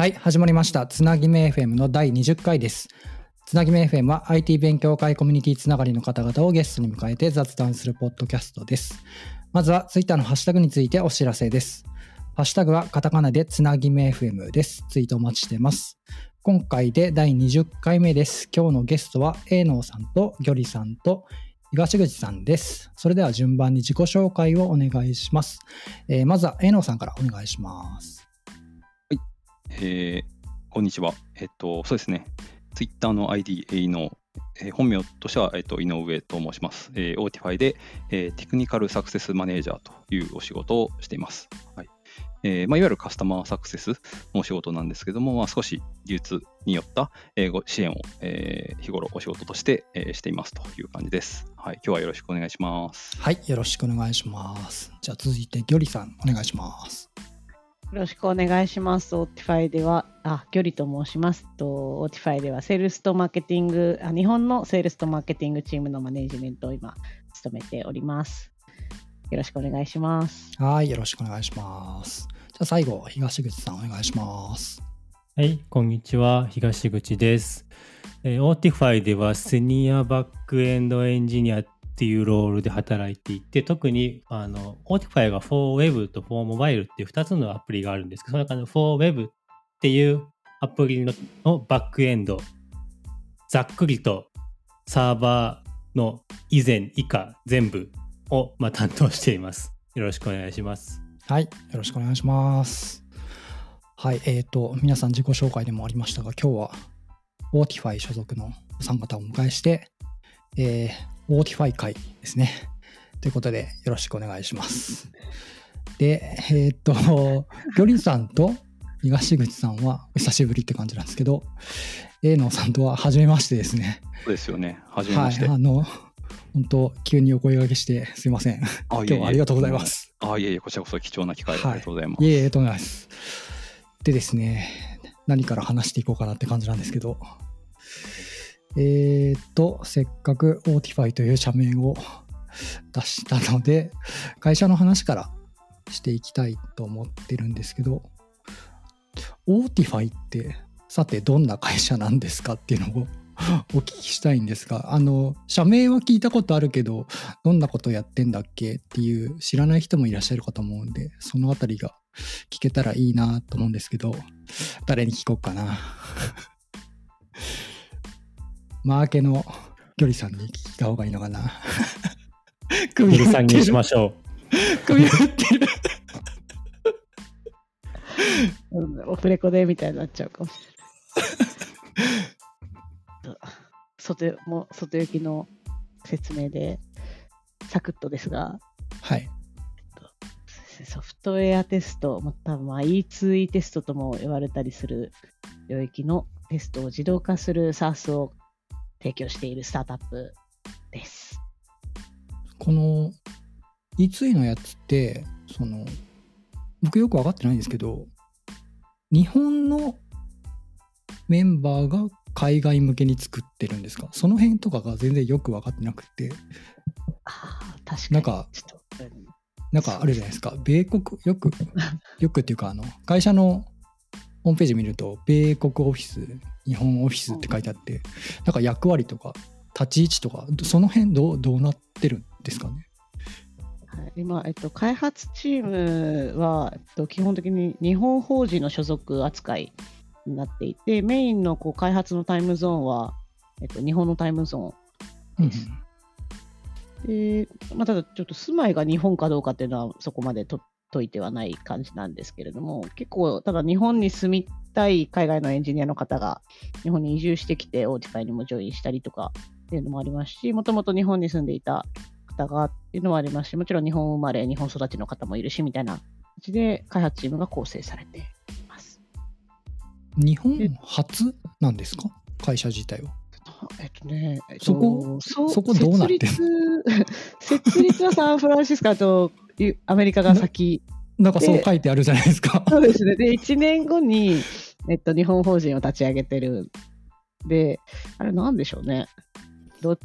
はい、始まりました。つなぎめ FM の第20回です。つなぎめ FM は IT 勉強会コミュニティつながりの方々をゲストに迎えて雑談するポッドキャストです。まずは Twitter のハッシュタグについてお知らせです。ハッシュタグはカタカナでつなぎめ FM です。ツイートお待ちしてます。今回で第20回目です。今日のゲストは A のさんとギョリさんと東口さんです。それでは順番に自己紹介をお願いします。えーまずは A のさんからお願いします。えーこんにちは。えっと、そうですね。ツイッターの ID、えーの、えー本名としては、えっと、井上と申します。えー、 Autify で、えー Technical Success Manager というお仕事をしています。はいえーまあ、いわゆるカスタマーサクセスのお仕事なんですけども、まあ、少し技術に寄った、えーご支援を、えー日頃お仕事として、えーしていますという感じです。はい、今日はよろしくお願いします。はい、よろしくお願いします。じゃあ続いてぎょりさんお願いします。よろしくお願いします。 Autify では、あ、ぎょりと申します。と Autify では、セールスとマーケティングあ、日本のセールスとマーケティングチームのマネジメントを今、務めております。よろしくお願いします。はい、よろしくお願いします。じゃあ最後、東口さんお願いします。はい、こんにちは。東口です。えー、 Autify では Senior Backend Engineer っていうロールで働いていて、特にあの Autify が 4Web と 4Mobile っていう2つのアプリがあるんですけど、その中の 4Web っていうアプリののバックエンド、ざっくりとサーバーの以前、以下、全部を、まあ、担当しています。よろしくお願いします。はい、よろしくお願いします。はい、えっ、と、皆さん自己紹介でもありましたが、今日は Autify 所属のお三方をお迎えして、えー、 Autify 会ですね。ということで、よろしくお願いします。で、えっ、と、ぎょりさんと東口さんはお久しぶりって感じなんですけど、A のさんとは初めましてですね。そうですよね。はじめまして。はい、あの、本当急にお声掛けしてすいません。あ今日はありがとうございま。す。あいえいえ、こちらこそ貴重な機会はいありがとうございます。いえいえ、とんでもないです。でですね、何から話していこうかなって感じなんですけど、えーっと、せっかく Otify という社名を出したので、会社の話からしていきたいと思ってるんですけど、Otify って、さてどんな会社なんですかっていうのを お聞きしたいんですが、あの、社名は聞いたことあるけど、どんなことやってんだっけっていう知らない人もいらっしゃるかと思うんで、そのあたりが聞けたらいいなと思うんですけど、誰に聞こうかな。マーケのギョリさんに聞いた方がいいのかな。首ギリさんにしまししょう。首振ってる。う んオフレコでみたいになっちゃうかもしれない。外も外行きの説明で、サクッとですが、はい。ソフトウェアテスト、またまあ E2E テストとも言われたりする領域のテストを自動化する SaaS を提供しているスタートアップです。この E2 のやつって、その、僕よく分かってないんですけど、日本のメンバーが海外向けに作ってるんですか？その辺とかが全然よく分かってなくて、ああ、確かに。なんかなんかあるじゃないですか。米国、よく、よくっていうか、あの、会社のホームページ見ると、米国オフィス、日本オフィスって書いてあって、なんか役割とか、立ち位置とか、その辺どう、どうなってるんですかね？はい、今、えっと、開発チームは、えっと、基本的に日本法人の所属扱いになっていて、メインのこう開発のタイムゾーンは、えっと、日本のタイムゾーンうんうんです。で、まあ、ただちょっと住まいが日本かどうかっていうのはそこまでと問いてはない感じなんですけれども、結構、ただ日本に住みたい海外のエンジニアの方が日本に移住してきて、 Autify にもジョインしたりとかっていうのもありますし、もともと日本に住んでいた方がっていうのもありますし、もちろん日本生まれ、日本育ちの方もいるしみたいな形で開発チームが構成されています。日本初なんですか？会社自体は。えっとね、えっとそこそそこどうなって設立 設立はサンフランシスコとアメリカが先なんかそう書いてあるじゃないですか。そうですね。で、1年後に、えっと、日本法人を立ち上げてる。で、あれなんでしょうね。ど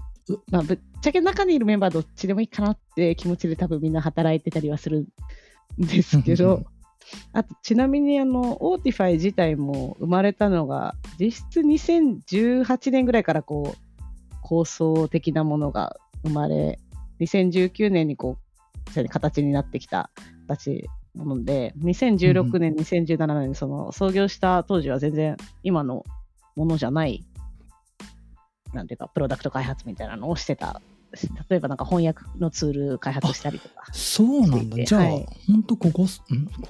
まあ、ぶっちゃけ中にいるメンバーどっちでもいいかなって気持ちで多分みんな働いてたりはするんですけど、あと、ちなみに、あの、 Autify 自体も生まれたのが、実質2018年ぐらいからこう、構想的なものが生まれ、2019年にこう、形になってきた形なので、2016年、2017年その創業した当時は全然今のものじゃない、なんていうか、プロダクト開発みたいなのをしてた例えばなんか翻訳のツール開発したりとか。そうなんだ。じゃあ、はい、本当ここん？こ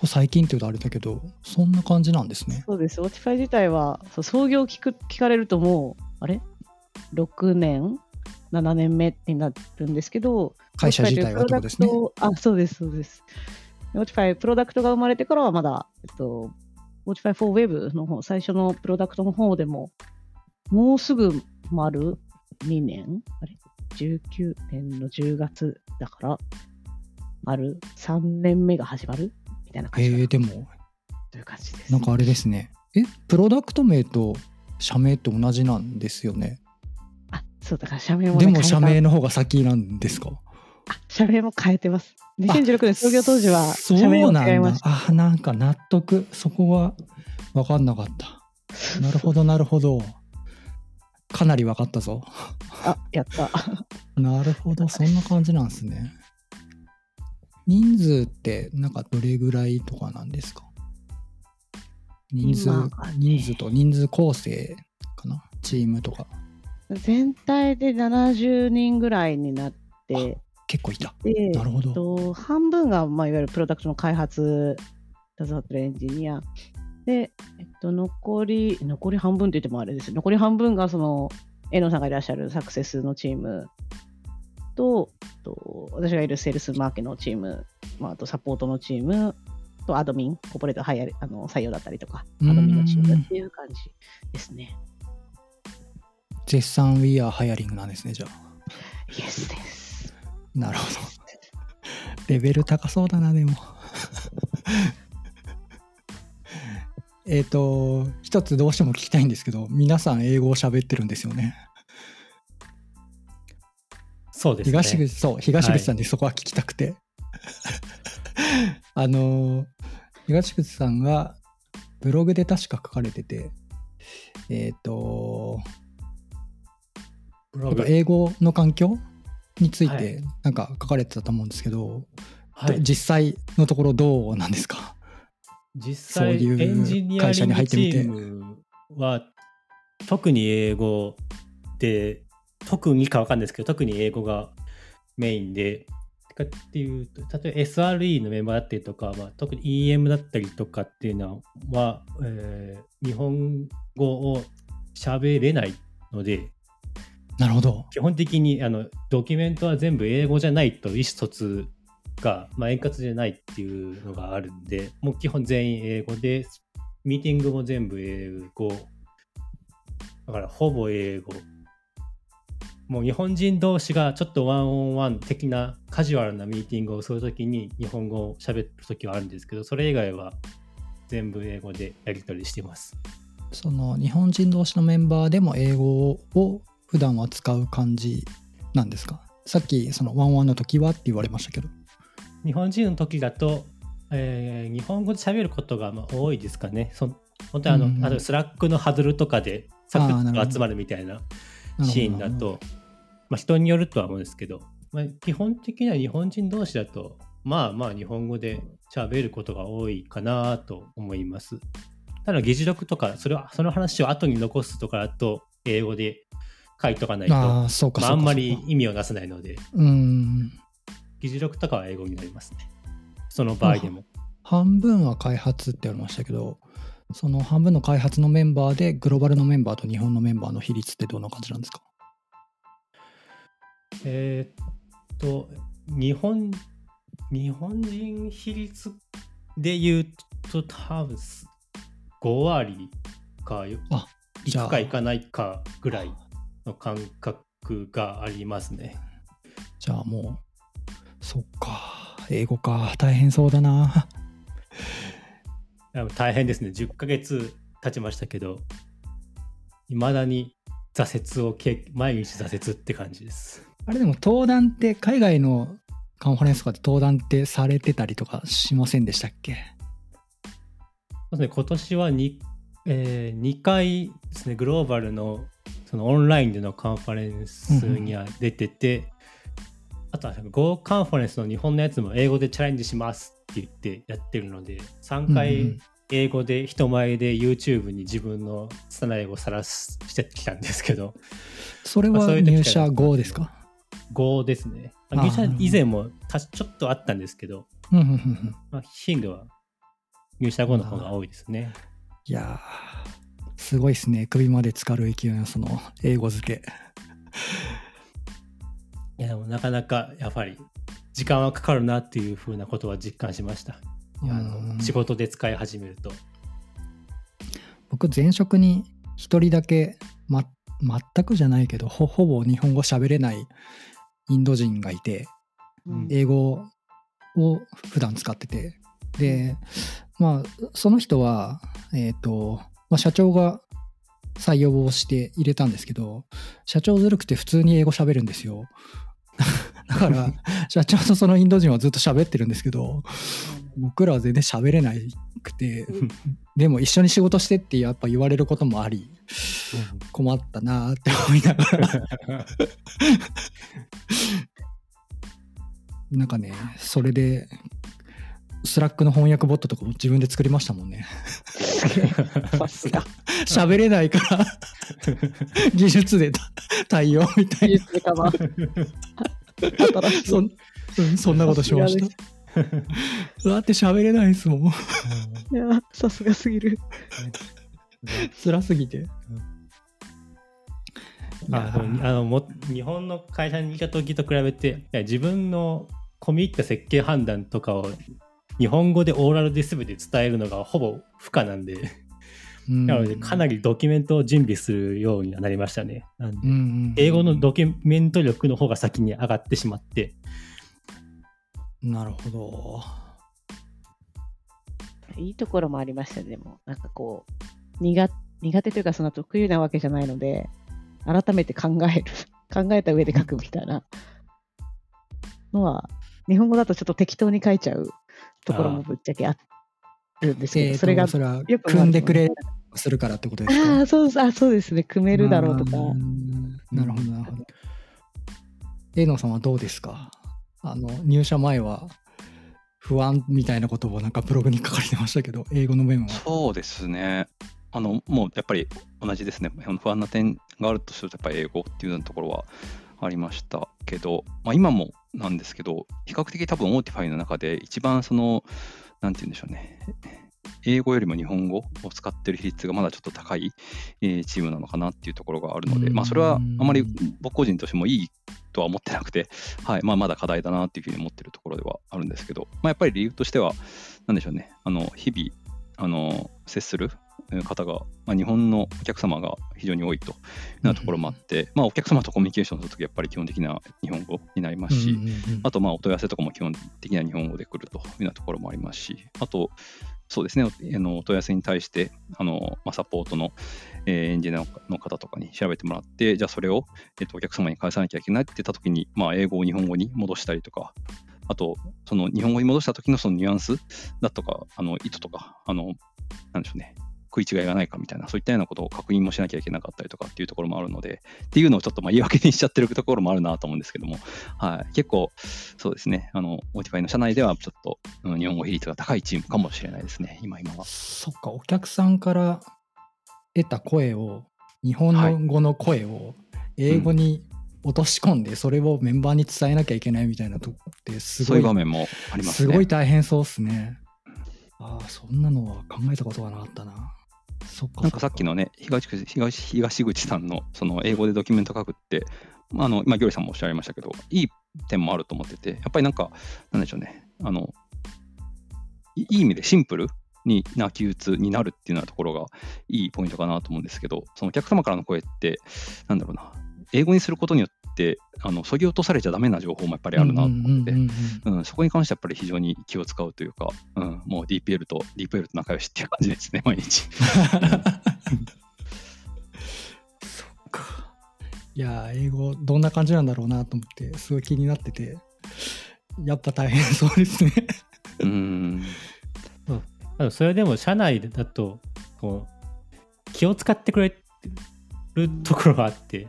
こ最近っていうとあれだけどそんな感じなんですね。そうです。 Autify 自体はそう創業聞く聞かれるともうあれ？6年？7年目になるんですけど会社自体はってことですね。あそうですそうです。 Autify プロダクトが生まれてからはまだ、えっと、 Autify for Web の方最初のプロダクトの方でももうすぐ丸2年？あれ？19年の10月だから、丸3年目が始まる？みたいな感じ。えー、でも、という感じです。なんかあれですね。え、プロダクト名と社名って同じなんですよね？あ、そうだから社名も、ね、でも社名の方が先なんですか？あ、社名も変えてます。2016年創業当時は社名を変えました。あ、なんか納得。そこは分かんなかった。なるほど、なるほど。かなり分かったぞ。あ、やった。なるほど、そんな感じなんですね。人数ってなんかどれぐらいとかなんですか？人数、ね、人数と人数構成かな？チームとか。全体で70人ぐらいになって、結構いた。なるほど。と半分が、まあ、いわゆるプロダクトの開発、携わってるエンジニア。で、えっと、残り、残り半分って言ってもあれです残り半分がその、江野さんがいらっしゃるサクセスのチームと、と私がいるセールスマーケのチーム、まあ、あとサポートのチームとアドミン、コーポレートハイあの採用だったりとか、アドミンのチームっていう感じですね。絶賛 We are hiring なんですね、じゃあ。イエスです。なるほど。レベル高そうだな、でも。えっと、一つどうしても聞きたいんですけど、皆さん英語を喋ってるんですよね。そうですね。東口、そう、東口さんにそこは聞きたくて。はい、あの、東口さんがブログで確か書かれてて、えっ、ー、と、英語の環境についてなんか書かれてたと思うんですけど、はい、実際のところどうなんですか？実際エンジニアリングチームは特に英語で特にか分かんないですけど特に英語がメインでかっていうと例えば SRE のメンバーだったりとか、まあ、特に EM だったりとかっていうのは、えー、日本語を喋れないのでなるほど。基本的にあのドキュメントは全部英語じゃないと意思疎通が、まあ、円滑じゃないっていうのがあるんでもう基本全員英語でミーティングも全部英語だからほぼ英語もう日本人同士がちょっとワンオンワン的なカジュアルなミーティングをするときに日本語を喋るときはあるんですけど、それ以外は全部英語でやり取りしてます。その日本人同士のメンバーでも英語を普段は使う感じなんですか？さっきその one on one の時はって言われましたけど。日本人の時だと、えー、日本語で喋ることがまあ多いですかね。そ本当にあの、うん、あ Slack の huddle とかでサクッと集まるみたいなシーンだと、まあ、人によるとは思うんですけど、まあ、基本的には日本人同士だと、まあまあ日本語で喋ることが多いかなと思います。ただ議事録とか、それはその話を後に残すとかだと、英語で書いとかないと、あまあ、あんまり意味をなさないので、うん議事録とかは英語になりますね。その場合でも。半分は開発って言われましたけど、その半分の開発のメンバーで、グローバルのメンバーと日本のメンバーの比率ってどんな感じなんですか？えー、っと、日本、日本人比率で言うと、多分5割か、いくかいかないかぐらいの感覚がありますね。じゃあもう、そっか、英語か、大変そうだな。大変ですね。10ヶ月経ちましたけど、いまだに挫折を毎日挫折って感じです。あれでも登壇って海外のカンファレンスとかで登壇ってされてたりとかしませんでしたっけ？そうですね、今年は 2,、えー、2回ですね、グローバルのそのオンラインでのカンファレンスには出てて、あとは Go カンファレンスの日本のやつも英語でチャレンジしますって言ってやってるので、3回英語で人前で YouTube に自分の拙い英語をさらしてきたんですけど、それは入社後ですか？Go ですね。入社以前もたちょっとあったんですけど、まあ、頻度は入社後の方が多いですね。いやー、すごいですね。首まで浸かる勢いのその英語付け。いやでもなかなかやっぱり時間はかかるなっていうふうなことは実感しました。あうんの仕事で使い始めると。僕、前職に一人だけ、ま、全くじゃないけどほ、ほぼ日本語喋れないインド人がいて、うん英語を普段使ってて、で、まあ、その人は、えっ、と、まあ、社長が採用をして入れたんですけど、社長ずるくて普通に英語喋るんですよ。だから、社長とそのインド人はずっと喋ってるんですけど、僕らは全然喋れなくて、でも一緒に仕事してってやっぱ言われることもあり、困ったなーって思いながら。なんかね、それで、 Slack の翻訳ボットとかも自分で作りましたもんね。さすが。喋れないから、技術で対応みたいな。技術かな。そんうんそんなことしました。だって喋れないですもん。いや、さすがすぎる。辛すぎて。ああのも日本の会社にいた時と比べて自分の込み入った設計判断とかを日本語でオーラルで全て伝えるのがほぼ不可なんで、うんなのでかなりドキュメントを準備するようにはなりましたね。英語のドキュメント力の方が先に上がってしまって、なるほど。いいところもありましたね、でも。なんかこう、苦苦手というか、そんな得意なわけじゃないので、改めて考える。考えた上で書くみたいなのは、日本語だとちょっと適当に書いちゃうところもぶっちゃけあるんですけど、それが、それはよく組んでくれするからってことですか？ああ、そうですあそうですね、組めるだろうとかなるほど、なるほど。営野さんはどうですか？あの入社前は不安みたいなことをなんかブログに書かれてましたけど、英語の面は？そうですね。あの、もうやっぱり同じですね。あの不安な点があるとすると、やっぱり英語っていうようなところはありましたけど、まあ、今もなんですけど、比較的多分 Autify の中で一番その、なんて言うんでしょうね。英語よりも日本語を使ってる比率がまだちょっと高い、えーチームなのかなっていうところがあるので、まあ、それはあまり僕個人としてもいいとは思ってなくて、はいまあ、まだ課題だなっていうふうに思ってるところではあるんですけど、まあ、やっぱり理由としては、なんでしょうね、あの日々あの接する方が、まあ、日本のお客様が非常に多いというようなところもあって、まあ、お客様とコミュニケーションするとき、やっぱり基本的な日本語になりますし、うんうんうん。あと、まあ、お問い合わせとかも基本的には日本語で来るというようなところもありますし、あと、そうですね、おあのお問い合わせに対して、あのまあ、サポートの、えーエンジニアの方とかに調べてもらって、じゃあそれを、えっとお客様に返さなきゃいけないって言ったときに、まあ、英語を日本語に戻したりとか、あと、その日本語に戻した時のそのニュアンスだとか、あの意図とか、あの、なんでしょうね、食い違いがないかみたいな、そういったようなことを確認もしなきゃいけなかったりとかっていうところもあるので、っていうのをちょっとまあ言い訳にしちゃってるところもあるなと思うんですけども、はい、結構、そうですね、あの、 Autify の社内ではちょっと、うん日本語比率が高いチームかもしれないですね、今今は。そっか、お客さんから得た声を、日本の語の声を英語に落とし込んで、それをメンバーに伝えなきゃいけないみたいなとこって、すそうごい場面もありますすね。ごい大変そうっすね。ああ、そんなのは考えたことがなかったな。そっか。なんかさっきのね、東口東東口さんのその英語でドキュメント書くって、まあ、あの今、ギョリさんもおっしゃいましたけど、いい点もあると思ってて、やっぱりなんか、なんでしょうね、あのいいい意味でシンプルにな記述になるっていうようなところがいいポイントかなと思うんですけど、そのお客様からの声って、なんだろうな、英語にすることによってて、あのそぎ落とされちゃダメな情報もやっぱりあるなと思ってそこに関してはやっぱり非常に気を使うというか、うん、もう DPL と DPL と仲良しっていう感じですね、毎日。そっか。いやー、英語どんな感じなんだろうなと思って、すごい気になってて、やっぱ大変そうですね。うん。あのそれでも社内だとこう気を使ってくれるところがあって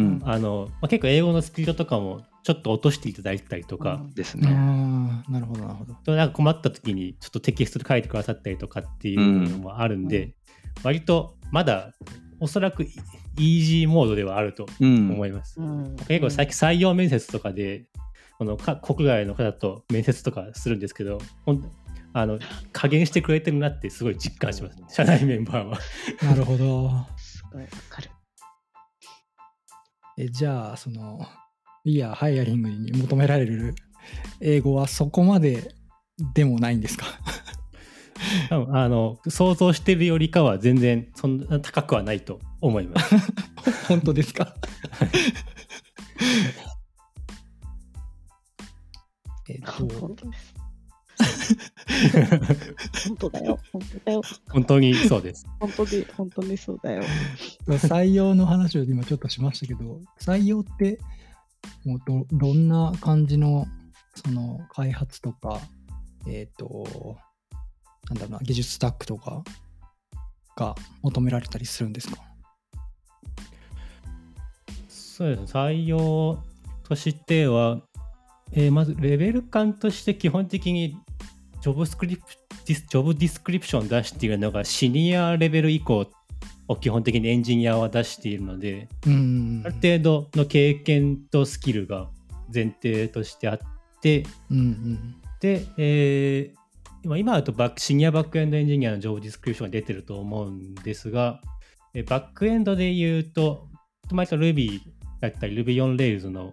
うん。あの、まあ、結構英語のスピードとかもちょっと落としていただいたりとか、あですね。あ、なるほど、なるほど。となんか困った時にちょっとテキストで書いてくださったりとかっていうのもあるんで、割とまだおそらくイイージーモードではあるとうん。思います。うん結構最近採用面接とかでこのか国外の方と面接とかするんですけどほんあの加減してくれてるなってすごい実感します、社内メンバーは。なるほど。すごいわかる。えじゃあ、その、いや、ハイアリングに求められる英語はそこまででもないんですか？多分あの想像してるよりかは全然そんな高くはないと思います。本当ですか？えっと、本当だよ。本当だよ。本当にそうです。本当に、本当にそうだよ。採用の話を今ちょっとしましたけど、採用ってもうどどんな感じのその開発とか、えっ、と、なんだろうな、技術スタックとかが求められたりするんですか？そうですね採用としては、えーまずレベル感として基本的にジョブスクリプディス job description 出しているのがシニアレベル以降を基本的にエンジニアは出しているので、うん。ある程度の経験とスキルが前提としてあって、うんうん。で、えー今今だとバックシニアバックエンドエンジニアの job description が出てると思うんですが、えーバックエンドで言うと、割と Ruby だったり Ruby on Rails の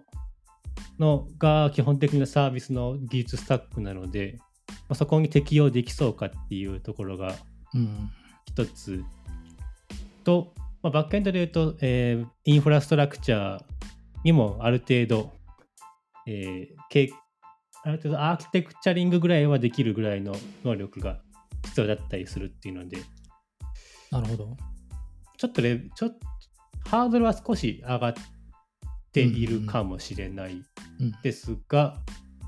のが基本的なサービスの技術スタックなので、まあ、そこに適用できそうかっていうところがうん一つと、まあ、バックエンドで言うと、えーインフラストラクチャーにもある程度、えーけある程度アーキテクチャリングぐらいはできるぐらいの能力が必要だったりするっていうので、なるほど。ちょっとレちょっとハードルは少し上がっているかもしれないうんですが、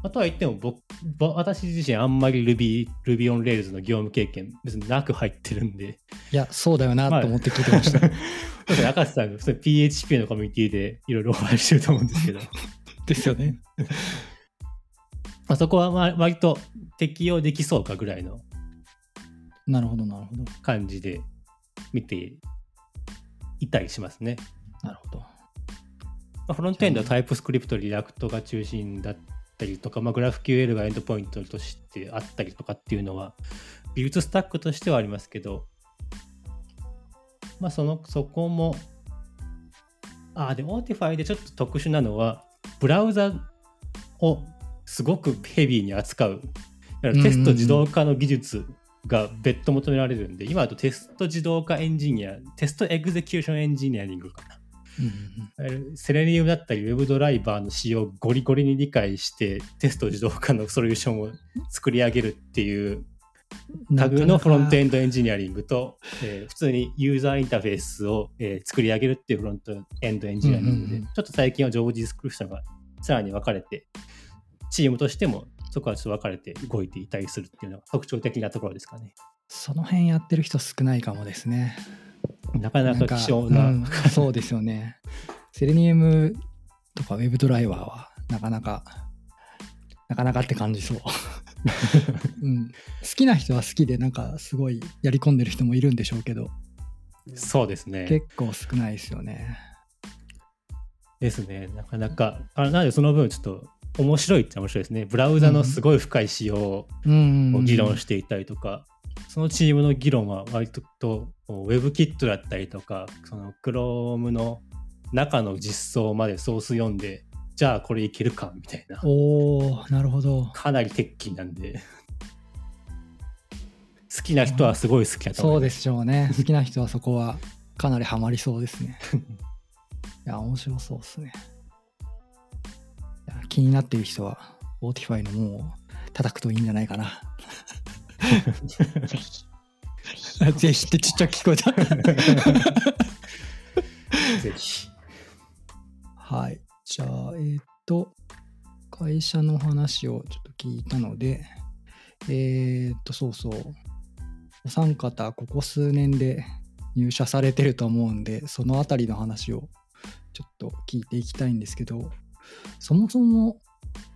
まあとは言っても僕ぼ私自身あんまり Ruby, Ruby on Rails の業務経験別になく入ってるんで、いや、そうだよなまあと思って聞いてました。そうですね、赤瀬さん、それ PHP のコミュニティでいろいろお話ししてると思うんですけど、ですよね。まあそこはまあ割と適用できそうかぐらいのなるほど、なるほど。感じで見ていたりしますね。なるほど。まあ、フロントエンドはタイプスクリプト、リラクトが中心だったりとか、まあ、GraphQL がエンドポイントとしてあったりとかっていうのは、技術スタックとしてはありますけど、まあその、そこも、あ、で、Autify でちょっと特殊なのは、ブラウザをすごくヘビーに扱う。だからテスト自動化の技術が別途求められるんで、今だとテスト自動化エンジニア、 test execution engineering かな。うんうんうん Selenium だったり、 WebDriver の仕様をゴリゴリに理解して、テスト自動化のソリューションを作り上げるっていうタグのフロントエンンドエンジニアリングと、えー普通にユーザーインターフェースを、えー作り上げるっていうフロントエンドエンジニアリングで、うんうんうんちょっと最近はジョブディスクリプションがさらに分かれて、チームとしてもそこはちょっと分かれて動いていたりするっていうのが特徴的なところですかね。その辺やってる人少ないかもですね。なかなか希少なうんそうですよね。セレニウムとかウェブドライバーはなかなか、なかなかって感じそう。うん、好きな人は好きで、なんかすごいやり込んでる人もいるんでしょうけど、そうですね。結構少ないですよね。ですね。なかなか、あなのでその分ちょっと面白いって面白いですね。ブラウザのすごい深い仕様うんを議論していたりとか、そのチームの議論は割とと WebKit だったりとか、その Chrome の中の実装までソース読んで、じゃあこれいけるかみたいな。おー、なるほど。かなり鉄器なんで。好きな人はすごい好きだと思いま。そうですしょうね。好きな人はそこはかなりハマりそうですね。いや、面白そうですね。気になっている人は、Spotify のもう叩くといいんじゃないかな。ぜひ。ぜひってちっちゃく聞こえた。ぜひ。はい。じゃあ、えーっと、会社の話をちょっと聞いたので、えーっと、そうそう。お三方ここ数年で入社されてると思うんでそのあたりの話をちょっと聞いていきたいんですけどそもそも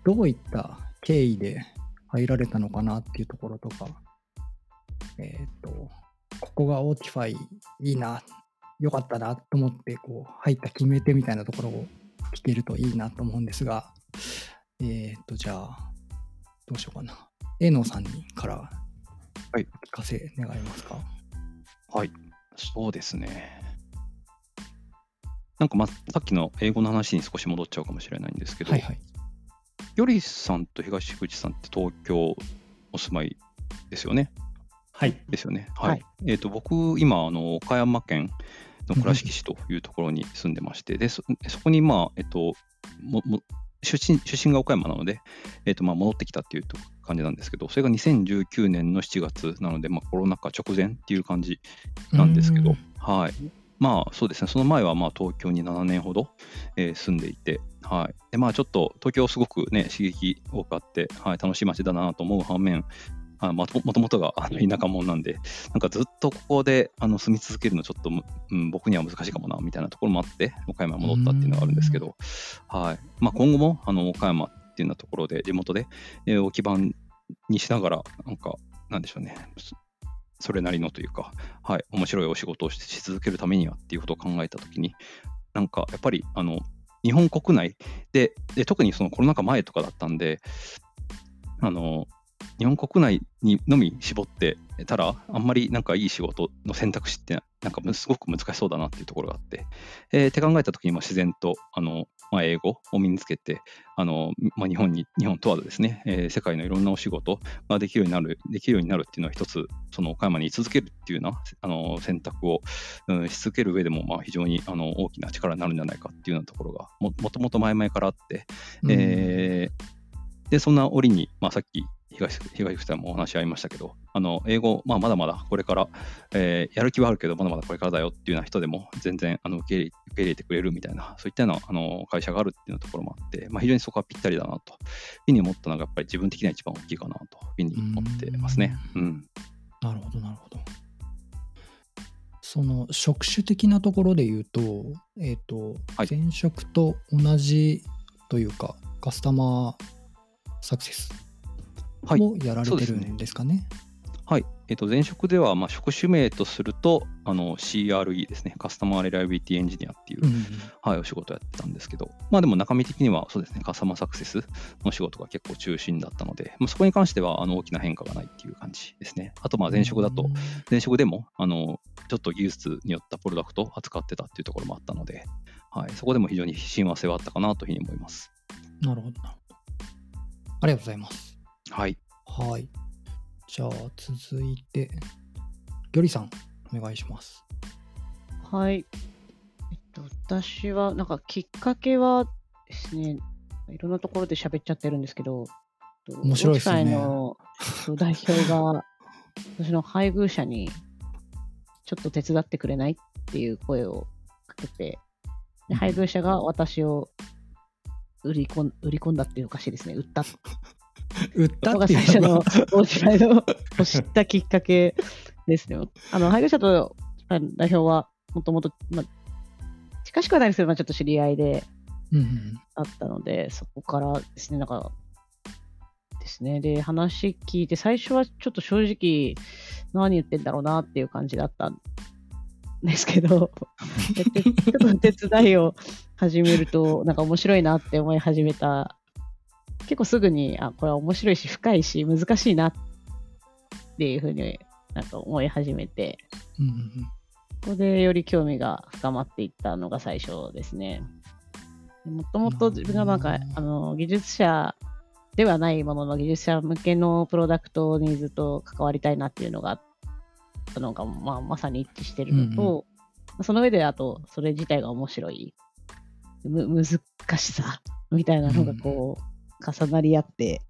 どういった経緯で入られたのかなっていうところとかえっ、とここが Autify いいな良かったなと思ってこう入った決め手みたいなところを聞けるといいなと思うんですがえっ、とじゃあどうしようかな。えのさんにからはいお聞かせ願いますか？はい、そうですね。なんか、ま、さっきの英語の話に少し戻っちゃうかもしれないんですけど、はいはい。よりさんと東口さんって東京お住まいですよね？はい。ですよね。はい。はいえっ、と、僕、今、あの、岡山県の倉敷市というところに住んでまして、で、そそこに、まあ、えっ、と、もも出身出身が岡山なので、えっとまあ、戻ってきたっていうと感じなんですけど、それが2019年の7月なので、まあ、コロナ禍直前っていう感じなんですけどうん、はい。まあそうですね、その前はまあ東京に7年ほど、えー住んでいて、はい。で、まあちょっと東京すごくね、刺激多くあって、はい、楽しい街だなと思う反面、あもともとがあの田舎者なんで、なんかずっとここであの住み続けるのちょっとむ、うん、僕には難しいかもなみたいなところもあって、岡山に戻ったっていうのがあるんですけど、はい。まあ今後もあの岡山っていうようなところで、地元で、えー置き番にしながら、なんか、なんでしょうね、そそれなりのというか、はい、面白いお仕事をしし続けるためにはっていうことを考えたときに、なんかやっぱりあの日本国内でで、特にそのコロナ禍前とかだったんで、あの日本国内にのみ絞ってたら、あんまりなんかいい仕事の選択肢って、なんかむすごく難しそうだなっていうところがあって、えーって考えたときに、まあ自然とあの、まあ、英語を身につけて、あのまあ、日本に日本問わずですね、えー世界のいろんなお仕事ができるようになる、できるようになるっていうのは一つ、その岡山に居続けるっていうようなあの選択を、うん、し続ける上でも、まあ、非常にあの大きな力になるんじゃないかっていうようなところがも、もともと前々からあって、えーで、そんな折に、まあ、さっき東東口さんもお話ありましたけど、あの英語、まあ、まだまだこれから、えーやる気はあるけど、まだまだこれからだよっていうような人でも、全然あの受け入れ受け入れてくれるみたいな、そういったようなあの会社があるっていうところもあって、まあ、非常にそこはぴったりだなというふうに思ったのが、やっぱり自分的には一番大きいかなというふうに思ってますね。うんなるほど、なるほど。その職種的なところで言うと、えっ、と、はい前職と同じというか、カスタマーサクセスはいをやられてるそうですねんですかね？はい。えっと、前職では、まあ、職種名とすると、あの、CRE ですね。カスタマーレライビリティエンジニアっていう、うんうんはい、お仕事をやってたんですけど、まあでも中身的にはそうですね、カスタマーサクセスの仕事が結構中心だったので、まあ、そこに関してはあの大きな変化がないっていう感じですね。あと、まあ前職だと、前職でも、あの、ちょっと技術によったプロダクトを扱ってたっていうところもあったので、はい、そこでも非常に親和性はあったかなというふうに思います。なるほど。ありがとうございます。はい。はい。じゃあ、続いて、ギョリさん、お願いします。はい。えっと、私は、なんかきっかけはですね、いろんなところで喋っちゃってるんですけど、えっと面白いですねのえっと代表が、私の配偶者に、ちょっと手伝ってくれないっていう声をかけて、で配偶者が私を売り込ん売り込んだっていうおかしいですね、売ったっ売ったっていうのが最初の大芝居のを知ったきっかけですね。あの配偶者と代表はもともと、まあ、近しくはないですけど、まあ、ちょっと知り合いであったので、そこからですね、なんか、ですね。で、話聞いて、最初はちょっと正直、何言ってんだろうなっていう感じだったんですけど、でちょっと手伝いを始めると、なんか面白いなって思い始めた。結構すぐに、あ、これは面白いし、深いし、難しいなっていうふうになんか思い始めて、うんうんここでより興味が深まっていったのが最初ですね。もともと自分がなんか、あの、技術者ではないものの技術者向けのプロダクトにずっと関わりたいなっていうのがあったのが、まあ、まさに一致してるのと、その上であと、それ自体が面白い、む難しさみたいなのがこう、重なり合って、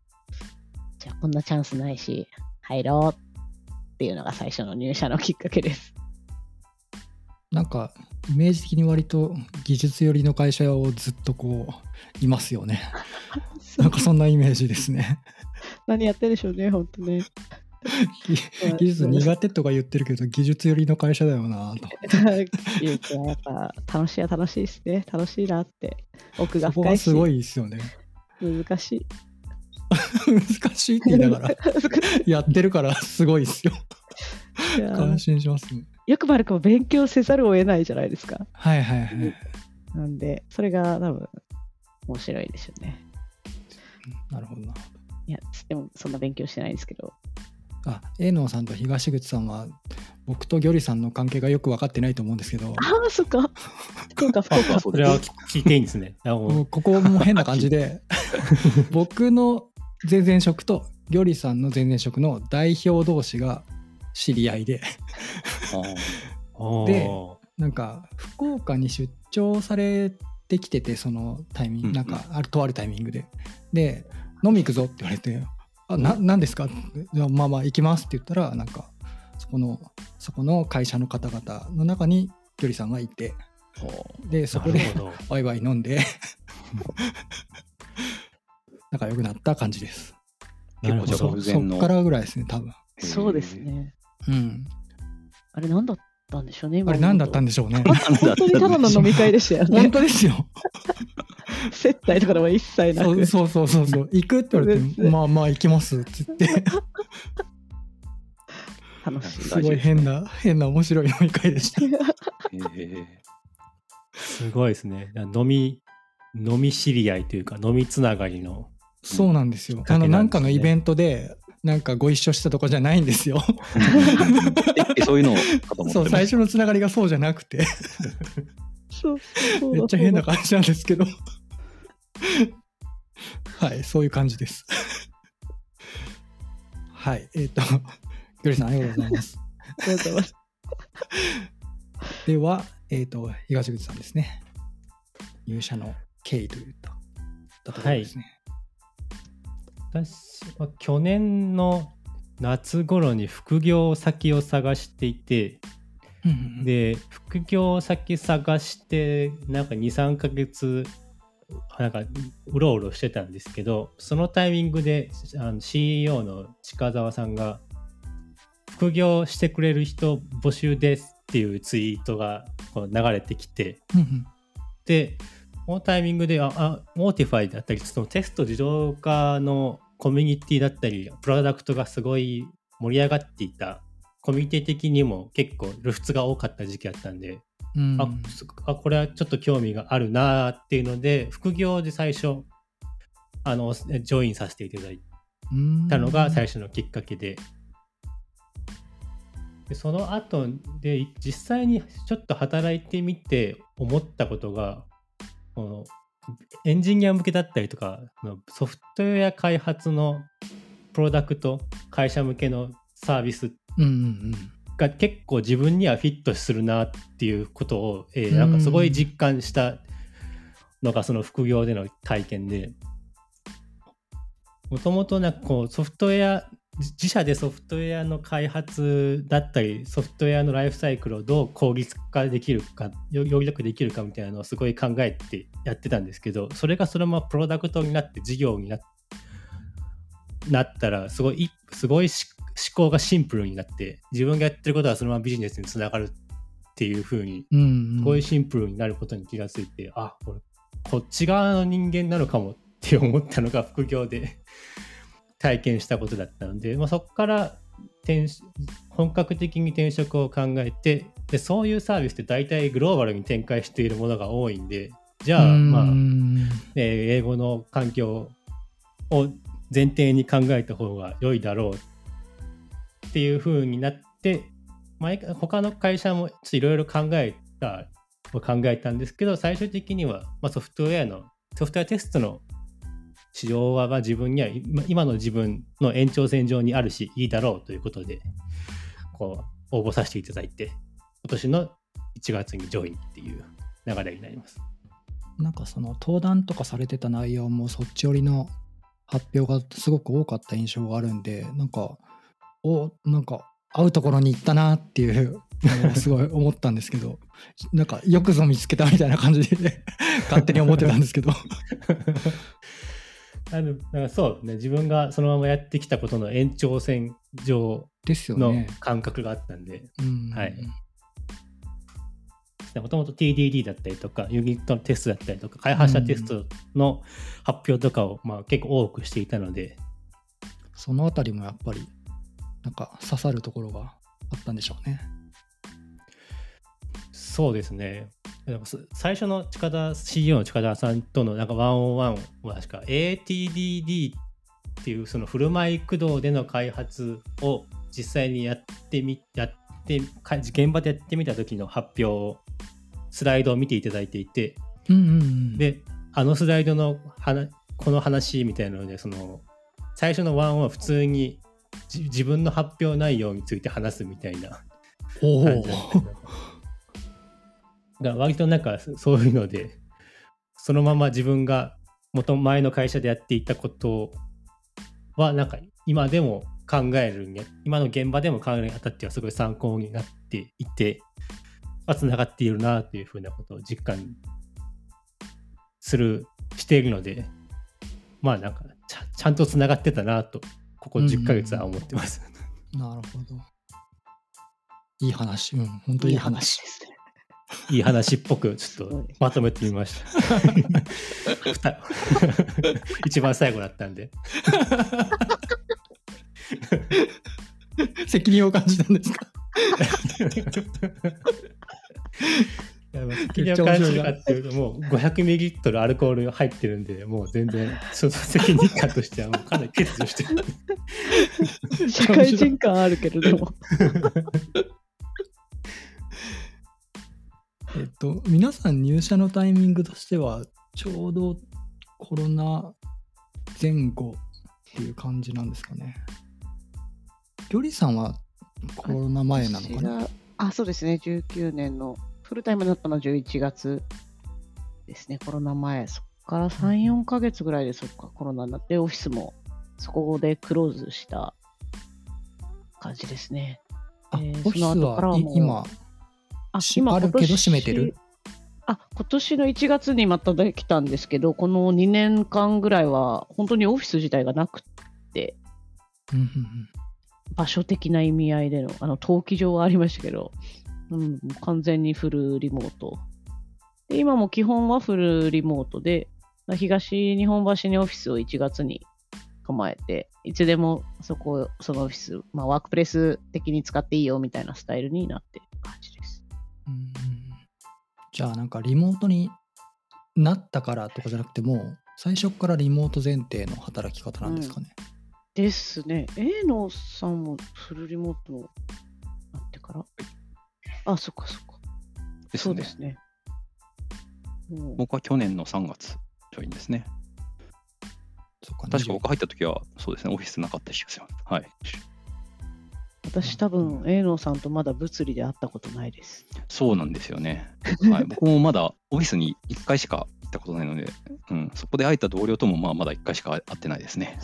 じゃあこんなチャンスないし、入ろうっていうのが最初の入社のきっかけです。なんかイメージ的に割と技術寄りの会社をずっとこういますよね。なんかそんなイメージですね。何やってるでしょうね、本当ね。技術苦手とか言ってるけど、技術寄りの会社だよなと。技術はやっぱ楽しいは楽しいですね。楽しいなって。奥が深いすごいですよね。難しい。難しいって言いながら、やってるからすごいですよ。感心しますね。よくも悪くも勉強せざるを得ないじゃないですか。はいはいはい。なんで、それが多分面白いですよね。なるほどな。いや、でもそんな勉強してないですけど。あ、営農さんと東口さんは、僕とギョリさんの関係がよく分かってないと思うんですけど、ああ、そっか。福岡、福岡。あそうです。それは聞いていいんですね。ここも変な感じで、僕の前々職とギョリさんの前々職の代表同士が知り合いで、でなんか福岡に出張されてきててそのタイミング、うん。なんかあるとあるタイミングで。で飲み行くぞって言われて「あな何ですか?」じゃあまあまあ行きます」って言ったらなんかそこのそこの会社の方々の中にギョリさんがいてでそこでワイワイ飲んで 仲良くなった感じです。結構じゃあそ偶然のそっからぐらいですね多分。そうです。ね。うん。あれ何だったんでしょうね。あれ何だったんででしょうね。本当にただの飲み会でしたよね本。当ですよ。接待とかでも一切なく。そうそうそうそうそう。行くって言われて、まあまあ行きますって言って、楽しい。すごい変な、変な面白い飲み会でした。えーすごいですね。飲み、飲み知り合いというか、飲みつながりの。そうなんですよ。あの、けなんかのイベントで、なんかご一緒したとかじゃないんですよ。えそういうのかと思ってそう、ま最初のつながりがそうじゃなくて、そうめっちゃ変な感じなんですけど。はい、そういう感じです。はい、えっ、と、ギョリさんありがとうございます。ありがとうございます。では、えっ、と、東口さんですね。入社の経緯といったところですね。私は去年の夏頃に副業先を探していて、で、副業先探して、なんか2、3ヶ月、なんかうろうろしてたんですけど、そのタイミングであの CEO の近澤さんが、副業してくれる人募集ですっていうツイートがこう流れてきて、で、このタイミングで、あ、あモーティファイだったり、そのテスト自動化のコミュニティだったり、プロダクトがすごい盛り上がっていた、コミュニティ的にも結構露出が多かった時期だったんで、うん。あこれはちょっと興味があるなーっていうので、副業で最初、あの、ジョインさせていただいたのが最初のきっかけで、でその後で実際にちょっと働いてみて思ったことがこのエンジニア向けだったりとかソフトウェア開発のプロダクト会社向けのサービスが結構自分にはフィットするなっていうことを、えーうん。なんかすごい実感したのがその副業での体験で。もともとなんかこうソフトウェア自自社でソフトウェアの開発だったりソフトウェアのライフサイクルをどう効率化できるかよよりよくできるかみたいなのをすごい考えてやってたんですけどそれがそのままプロダクトになって事業にななったらすごいすごいし思考がシンプルになって自分がやってることはそのままビジネスにつながるっていう風にうんうん。すごいシンプルになることに気がついて、あこれこっち側の人間なのかもって思ったのが副業で体験したことだったので、まあ、そこから転本格的に転職を考えてでそういうサービスって大体グローバルに展開しているものが多いんでじゃあまあ、うんね英語の環境を前提に考えた方が良いだろうっていう風になって毎回他の会社もいろいろ考えた考えたんですけど最終的には、まあ、ソフトウェアのソフトウェアテストの市場はまあ自分には今今の自分の延長線上にあるしいいだろうということでこう応募させていただいて今年の1月にジョインっていう流れになります。なんかその登壇とかされてた内容もそっち寄りの発表がすごく多かった印象があるんでなんかおなんか会うところに行ったなっていうのをすごい思ったんですけどなんかよくぞ見つけたみたいな感じで勝手に思ってたんですけど あのだからそうね自分がそのままやってきたことの延長線上のね。感覚があったんで、うんはいもともと TDD だったりとか、ユニットのテストだったりとか、開発者テストの発表とかを、まあ、結構多くしていたので、そのあたりもやっぱり、なんか刺さるところがあったんでしょうね。そうですね。最初の近田 CEO の近田さんとのなんかワンオンワンは確か ATDD っていうそのフルマイ駆動での開発を実際にやってみやってか現場でやってみた時の発表をスライドを見ていただいていてうんうんうん。であのスライドの話この話みたいなのでその最初のワンは普通にじ自分の発表内容について話すみたいなおお感じだったりとかだから割となんかそそういうのでそのまま自分が元前の会社でやっていたことはなんか今でも考えるに今の現場でも考えるにあたってはすごい参考になっていてつながっているなというふうなことを実感するしているのでまあなんかちゃちゃんとつながってたなとここ10ヶ月は思ってます。なるほど。いい話。うん、本当にいい話。ですね。いい話っぽくちょっとまとめてみました。一番最後だったんで。責任を感じたんですか？責任を感じるかっていうと、もう500ミリリットルアルコール入ってるんで、もう全然、その責任感としてはもうかなり欠如してる。社会人感あるけれども。えっと、皆さん入社のタイミングとしては、ちょうどコロナ前後っていう感じなんですかね。ギョリさんはコロナ前なのかな？あ、そうですね。19年のフルタイムになったのは11月ですね。コロナ前。そこから3、4ヶ月ぐらいでそっか、コロナになって、オフィスもそこでクローズした感じですね。あ、えーオフィスは今、あしあるけど閉めてる？あ今年の1月にまたできたんですけど、この2年間ぐらいは本当にオフィス自体がなくて、うんうんうん場所的な意味合いでの、あの登記上はありましたけど、うん、完全にフルリモート。で今も基本はフルリモートで、東日本橋にオフィスを1月に構えて、いつでもそこ、そのオフィス、まあ、ワークプレス的に使っていいよみたいなスタイルになってる感じ。うんうんじゃあなんかリモートになったからとかじゃなくてもう最初からリモート前提の働き方なんですかね。ですね。A のさんもフルリモートのなってから。あ、そっかそっか。ねそうで。すね。僕は去年の3月ジョインですね。そっか確か僕入った時は、そうですね、オフィスなかった気がします。はい。私多分 A のさんとまだ物理で会ったことないです。そうなんですよね。はい、僕もまだオフィスに1回しか行ったことないので、うん、そこで会えた同僚ともまあまだ1回しか会ってないですね。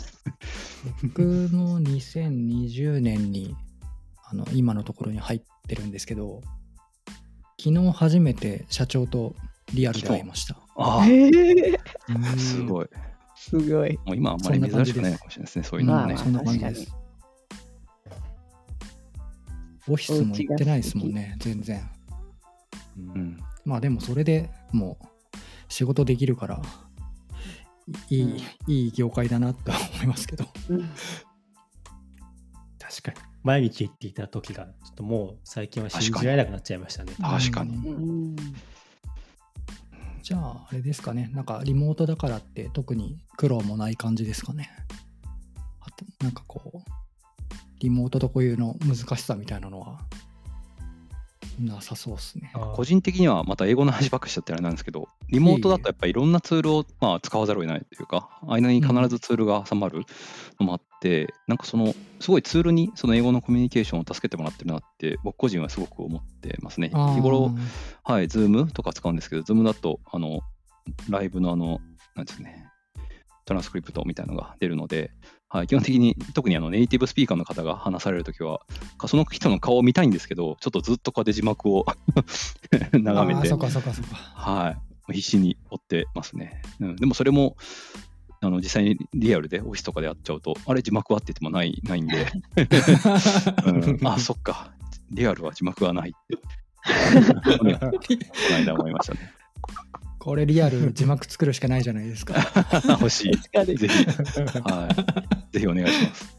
僕も2020年にあの今のところに入ってるんですけど昨日初めて社長とリアルで会いました。あえー、あ、すごい。すごい。もう今あんまり珍しくないのかもしれないですね、そういうのもねまあ。そんな感じです。オフィスも行ってないですもんね、全然。うん、まあでもそれでもう仕事できるから、いい、いい業界だなとは思いますけど。うん確かに。毎日行っていた時が、ちょっともう最近は信じられなくなっちゃいましたね。確かにうんうんじゃあ、あれですかね。なんかリモートだからって特に苦労もない感じですかね。あと、なんかこう、リモート特有の難しさみたいなのはなさそうですね。個人的にはまた英語の話ばっかりしちゃってあれなんですけど、リモートだとやっぱりいろんなツールをまあ使わざるを得ないというか、間に必ずツールが挟まるのもあって、なんかその、すごいツールにその英語のコミュニケーションを助けてもらってるなって、僕個人はすごく思ってますね。日頃、はい、 Zoom とか使うんですけど、 Zoom だと、あの、ライブのあの、なんですかね、トランスクリプトみたいなのが出るので、はい、基本的に特にあのネイティブスピーカーの方が話されるときは、その人の顔を見たいんですけど、ちょっとずっとこうやって字幕を 眺めて。はい、必死に追ってますね。うん、でもそれも、あの実際にリアルでオフィスとかでやっちゃうと、あれ字幕はって言ってもないないんで、うん、あ、そっか、リアルは字幕はないって、この間思いましたね。これリアル字幕作るしかないじゃないですか。欲しい。確かにぜひ、はい。ぜひお願いします。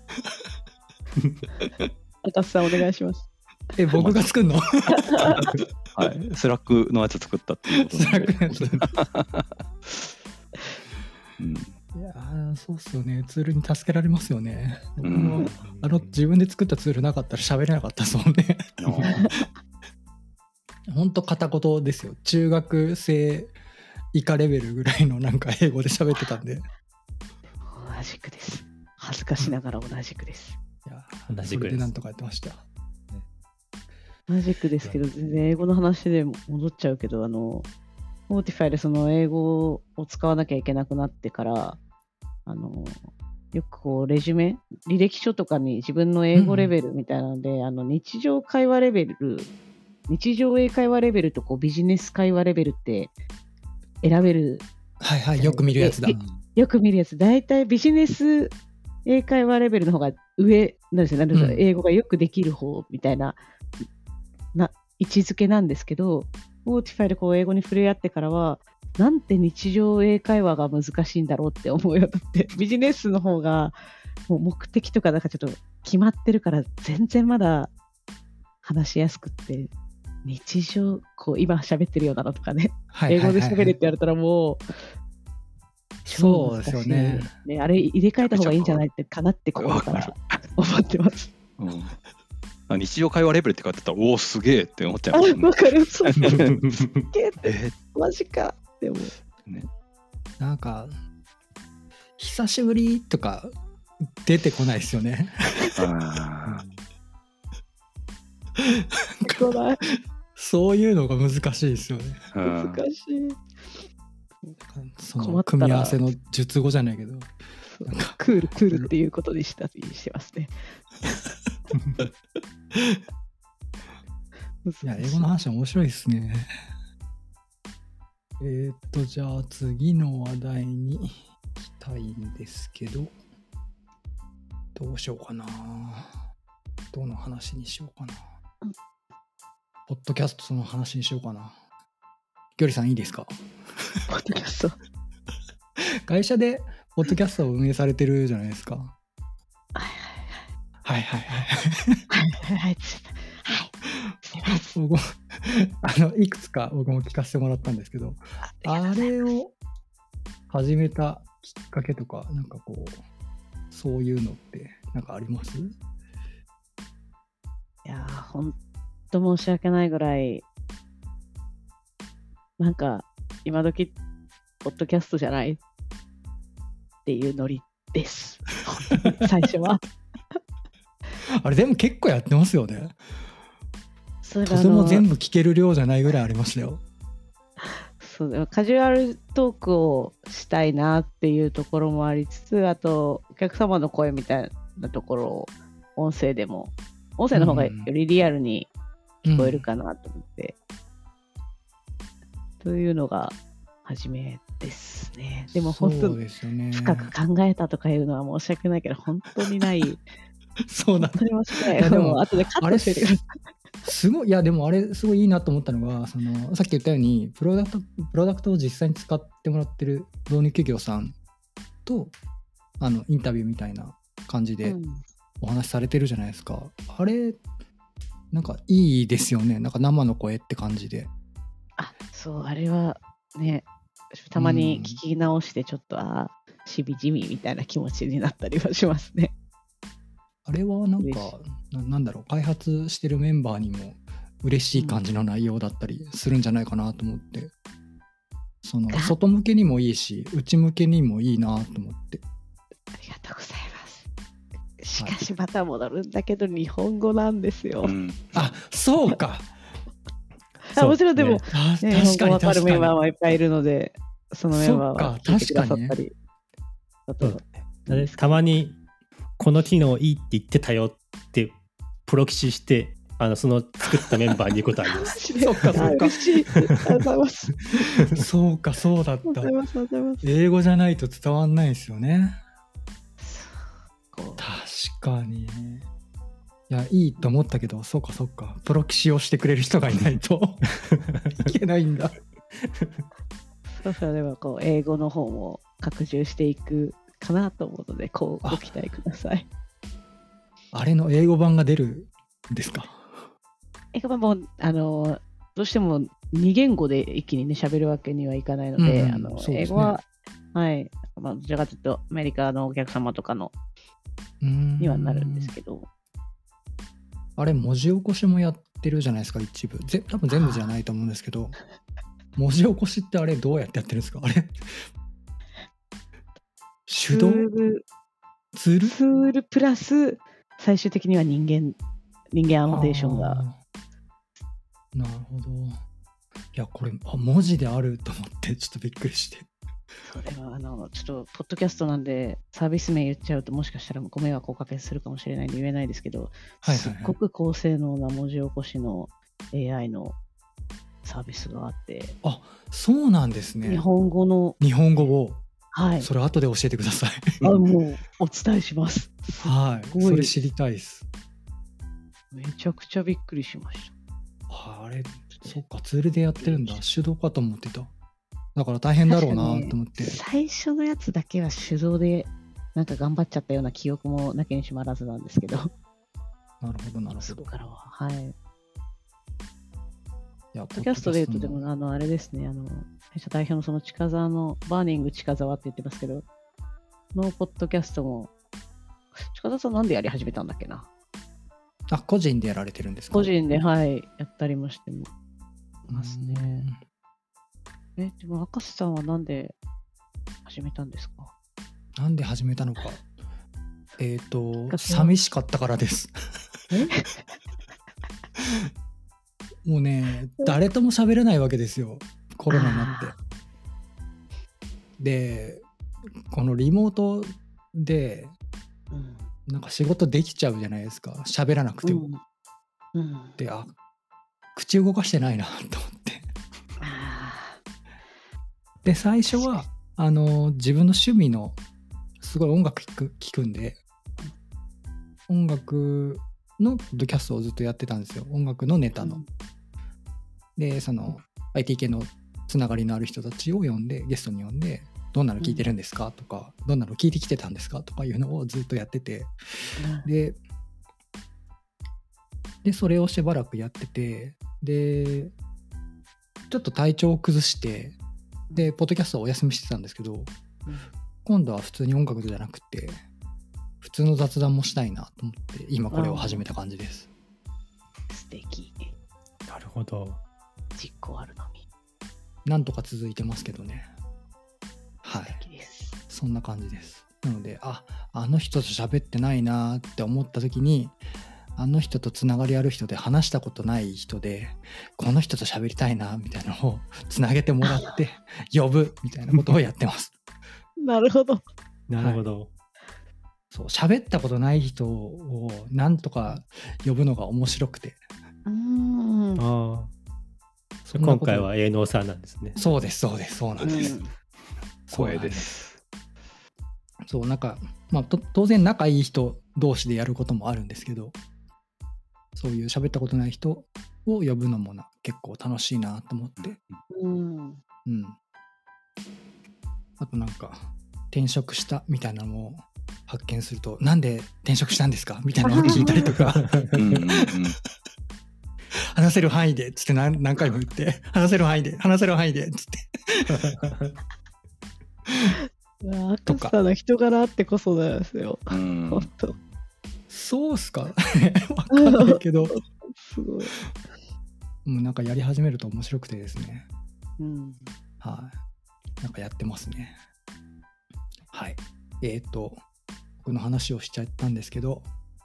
赤瀬さんお願いします。え、僕が作るの？はい。スラックのやつ作ったっていうことスなんで。ラックのやつうんいやーそうっすよね。ツールに助けられますよね。僕うんもあの自分で作ったツールなかったら喋れなかったですもんね。ほんと片言ですよ。中学生以下レベルぐらいのなんか英語で喋ってたんで。い同じくです。恥ずかしながら同じくです。や同じくでなんとかやってました。同じくですけど、全然英語の話で戻っちゃうけど、あの、モーティファイでその英語を使わなきゃいけなくなってから、あの、よくこう、レジュメ、履歴書とかに自分の英語レベルみたいなので、あの、日常会話レベル、日常英会話レベルとこうビジネス会話レベルって選べるはいはい、よく見るやつだえ。よく見るやつ、大体ビジネス英会話レベルの方が上なんですよ。ううん英語がよくできる方みたいなな位置づけなんですけど、 Autify でこう英語に触れ合ってからは、なんて日常英会話が難しいんだろうって思うようになって、ビジネスの方がもう目的とかなんかちょっと決まってるから、全然まだ話しやすくって、日常、こう今喋ってるようなのとかね、はい英語ではいはい喋れって言われたらもう、そうですよね。ね、あれ入れ替えた方がいいんじゃないってかなって心から思ってます。うんあ日常会話レベルって書いてたら、おお、すげえって思っちゃあ、いますわかる。そうそう。ね。けーえマジか。でも、ね、なんか、久しぶりとか出てこないですよね。あ こらそういうのが難しいですよね。難しい。その組み合わせの術語じゃないけど。なんかクール、クールっていうことにしたりしてますね。いや、英語の話は面白いですね。えーっと、じゃあ次の話題に行きたいんですけど、どうしようかな。どの話にしようかな。ポッドキャストの話にしようかな。ギョリさんいいですか？ポッドキャスト。会社でポッドキャストを運営されてるじゃないですか。はいはいはいはい。はいはいは僕もあのいくつか僕も聞かせてもらったんですけど、あれを始めたきっかけとか、なんかこう、そういうのってなんかあります？いやー、ほんと申し訳ないぐらい、なんか、今時、ポッドキャストじゃないっていうノリです。最初は。あれでも結構やってますよね。それとても全部聞ける量じゃないぐらいありましたよ。そうカジュアルトークをしたいなっていうところもありつつ、あと、お客様の声みたいなところを音声でも、音声の方がよりリアルに聞こえるかなと思って、というのが初めですね。でも本当そうですよね。深く考えたとかいうのは申し訳ないけど、本当にない。そうなん本当に申し訳ない。いやでもでカットしててください。すごい、いや、でもあれ、すごいいいなと思ったのが、そのさっき言ったようにプロダクト、プロダクトを実際に使ってもらってる導入企業さんと、あのインタビューみたいな感じでうんお話しされてるじゃないですか。あれ、なんかいいですよね。なんか生の声って感じで。あそう、あれはね、たまに聞き直して、ちょっと、ああ、しびじみみたいな気持ちになったりはしますね。あれはなんかな、なんだろう、開発してるメンバーにも嬉しい感じの内容だったりするんじゃないかなと思って。そのが外向けにもいいし、内向けにもいいなと思って。ありがとうございます。しかし、また戻るんだけど、日本語なんですよ。うんあそうか あもちろんでも、あね、日本語わかる確かにメンバーはいっぱいいるので、そのメンバーはそっか聞いてくださったり。あと、でたまにこの機能いいって言ってたよってプロキシしてあのその作ったメンバーに言うことあります。そっかそっか嬉しい。ありがとうございます。そうか、そうだった。英語じゃないと伝わんないですよね。かに。いや、いいと思ったけど、そうかそうか。プロ棋士をしてくれる人がいないと いけないんだ。そうそうではこう英語の方も拡充していくかなと思うので、こうあご期待ください。あれの英語版が出るんですか？英語版もあのどうしても2言語で一気にね喋るわけにはいかないので、うんあの英語は、はい、まあ、どちらかというとアメリカのお客様とかのにはなるんですけど、あれ、文字起こしもやってるじゃないですか、一部。ぜ多分全部じゃないと思うんですけど、文字起こしってあれ、どうやってやってるんですか？あれ？手動？ツール？ツール？プラス最終的には人間人間アノテーションが。なるほど。いや、これ、あ文字であると思って、ちょっとびっくりして。それはあのちょっとポッドキャストなんでサービス名言っちゃうともしかしたらご迷惑をおかけするかもしれないんで言えないですけど、はいはいはいすっごく高性能な文字起こしの AI のサービスがあって、そうなんですね。日本語の日本語を、はいそれ後で教えてください。あもうお伝えしますはい。すごいそれ知りたいです。めちゃくちゃびっくりしましあれ、そっか、ツールでやってるんだ。手動かと思ってた。だから大変だろうなと思って。た。最初のやつだけは手動でなんか頑張っちゃったような記憶もなきにしもあらずなんですけど。なるほど、なるほど。そこからははい。いや、ポポッドキャストで言うと、でのも、あの、あれですね、あの、会社代表のその近沢の、バーニング近沢って言ってますけど、のポッドキャストも、近沢さんなんでやり始めたんだっけな？あ、個人でやられてるんですか？個人で、はい、やったりもしていますね。え、でも、赤瀬さんはなんで始めたんですか？なんで始めたのか。えっ、と、かそう寂しかったからです。え？もうね、誰とも喋れないわけですよ。コロナになって。で、このリモートで、うん。なんか仕事できちゃうじゃないですか。喋らなくても。うん。うん、で、あ、口動かしてないなと思って。あで、最初は、あの、自分の趣味の、すごい音楽聴く聞くんで、音楽のポッドキャストをずっとやってたんですよ。音楽のネータの。で、その、IT 系のつながりのある人たちを呼んで、ゲストに呼んで、どんなの聞いてるんですか？とか、どんなの聞いてきてたんですか？とかいうのをずっとやってて、うん。で、で、それをしばらくやってて、で、ちょっと体調を崩して、で、ポッドキャストはお休みしてたんですけど、今度は普通に音楽じゃなくて、普通の雑談もしたいなと思って、今これを始めた感じです。素敵。なるほど。実行あるのみ。なんとか続いてますけどね。はい素。敵です。そんな感じです。なので、あ、あの人と喋ってないなって思った時に、あの人とつながりある人で話したことない人で、この人と喋りたいなみたいなのを つなげてもらって、呼ぶみたいなことをやってます。なるほど。なるほど。そう、喋ったことない人をなんとか呼ぶのが面白くて。うーん。ああ。今回は営農さんなんですね。そうです、そうです、そうなんです。うんそうなん光栄です。そう、なんか、まあ、と当然仲いい人同士でやることもあるんですけど、そういう喋ったことない人を呼ぶのもな結構楽しいなと思って、うん。うん。あとなんか、転職したみたいなのを発見すると、なんで転職したんですかみたいなのを聞いたりとか、話せる範囲でっつって何何回も言って、話せる範囲で、話せる範囲でっつって。アとかクさんの人柄あってこそなんですよ。うん本当。そうっすか？わかんないけど、すごい。もうなんかやり始めると面白くてですね。うん。はい。なんかやってますね。はい。えっ、と、僕の話をしちゃったんですけど、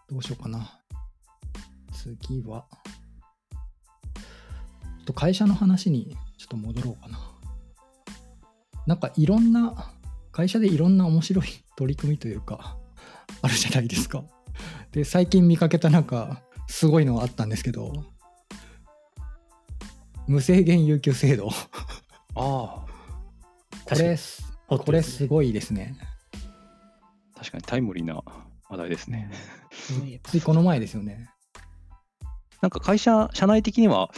どうしようかな。次は、と会社の話にちょっと戻ろうかな。なんかいろんな、会社でいろんな面白い取り組みというか、あるじゃないですか。で、最近見かけたなんか、すごいのあったんですけど、無制限有給制度。ああ、これ、これすごいですね。確かにタイムリーな話題ですね。ついこの前ですよね。なんか会社、社内的には、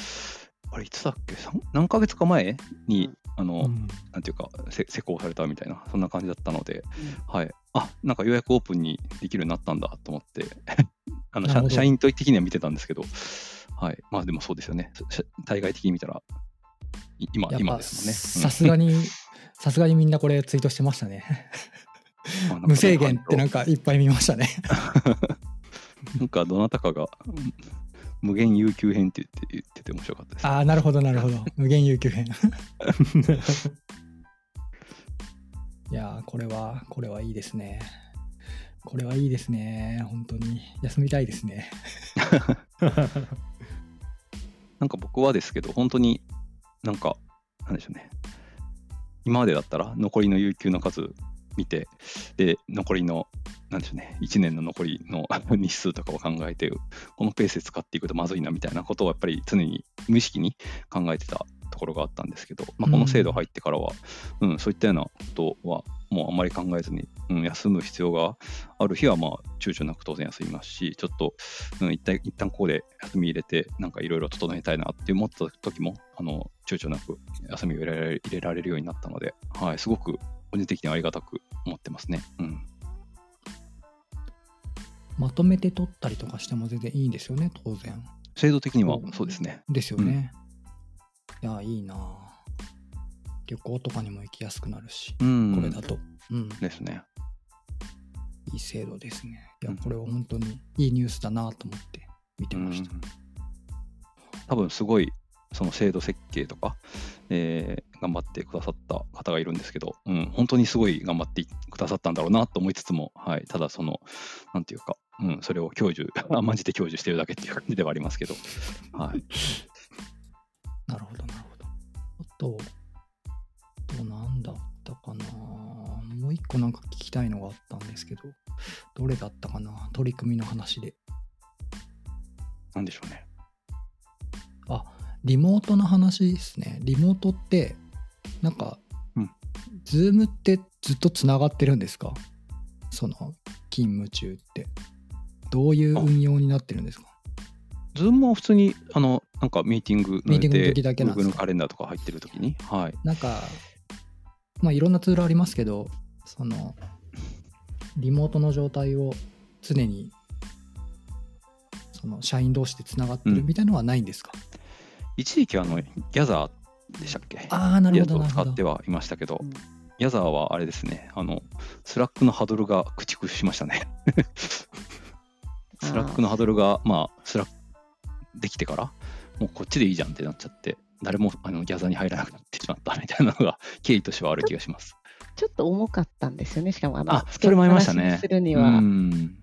あれ、いつだっけ、何ヶ月か前？に、うんあの、うんなんていうか、せ施行されたみたいな、そんな感じだったので、はい。あ、なんかようやくオープンにできるようになったんだと思って、あの社社員的には見てたんですけど、はい。まあでもそうですよね。し対外的に見たら、い今、今ですもんね。さすがに、さすがにみんなこれツイートしてましたね。無制限ってなんか、かいっぱい見ましたね。なんかどなたかが、うん無限有給編って言って言ってて面白かったです。ああ、なるほど、なるほど。無限有給編。いやー、これは、これはいいですね。これはいいですね。本当に。休みたいですね。なんか僕はですけど、本当になんか、なんでしょうね。今までだったら残りの有給の数見て、で、残りの、なんでしょうね、1年の残りの 日数とかを考えて、このペースで使っていくとまずいなみたいなことをやっぱり常に無意識に考えてたところがあったんですけど、まあ、この制度入ってからは、うんそういったようなことはもうあんまり考えずに、うん、休む必要がある日はまあ躊躇なく当然休みますし、ちょっと、うん、一旦一旦ここで休み入れて、なんかいろいろ整えたいなって思った時も、あの躊躇なく休みを入れられ入れられるようになったので、はい、すごく個人的にはありがたく思ってますね。うん、まとめて取ったりとかしても全然いいんですよね、当然。制度的にはそうですね。ですよね。いや、いいなあ旅行とかにも行きやすくなるし、うん、これだと。うん、ですね。いい制度ですね。いやうん、これは本当にいいニュースだなと思って見てました。うん多分すごいその制度設計とか、えー頑張ってくださった方がいるんですけど、うん、本当にすごい頑張ってくださったんだろうなと思いつつも、はい、ただその、なんていうか、うん、それを享受、甘んじて享受してるだけっていう感じではありますけど、はい、なるほど、なるほど。あと、あとなんだったかなもう一個なんか聞きたいのがあったんですけど、どれだったかな取り組みの話で。なんでしょうね。あ、リモートの話ですね。リモートって、なんか、うん。ズームってずっとつながってるんですか？その、勤務中って。どういう運用になってるんですか？ズームは普通に、あの、なんかミーティングのミーティングの時だけなんです Google かのカレンダーとか入ってる時に、はい。なんか、まあいろんなツールありますけど、その、リモートの状態を常に、その社員同士でつながってるうん。みたいのはないんですか、一時期はあの、ギャザーでしたっけ？ああ、なるほど、やつをなるほど使って。はいましたけどうん、ギャザーはあれですね、あの、スラックのハドルが駆逐しましたね。スラックのハドルが、まあ、スラックできてから、もうこっちでいいじゃんってなっちゃって、誰もあのギャザーに入らなくなってしまったみたいなのが、経緯としてはある気がします。ちょっと重かったんですよね、しかもあの、あそれもありましたねするにうは。ん。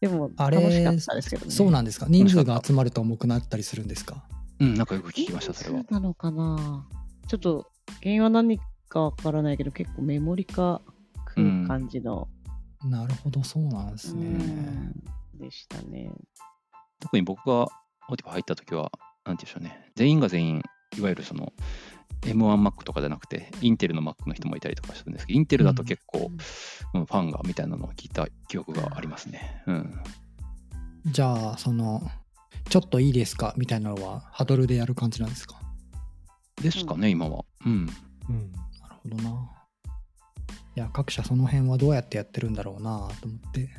でも、あ楽しれかったですけどね。そうなんですか？人数が集まると重くなったりするんですか？うん、なんかよく聞きました、それは。なのかな？ちょっと原因は何かわからないけど結構メモリ化食う感じの、なるほど、そうなんですね。うんでしたね。特に僕がオーティファ入った時は、なんていうんでしょうね、全員が全員、いわゆるその、M1Mac とかじゃなくて、インテルの Mac の人もいたりとかするんですけど、インテルだと結構、うんファンがみたいなのを聞いた記憶がありますね。うん。じゃあ、その、ちょっといいですか？みたいなのは、ハドルでやる感じなんですか？ですかね、今は。うん。うんなるほどな。いや、各社その辺はどうやってやってるんだろうなと思って。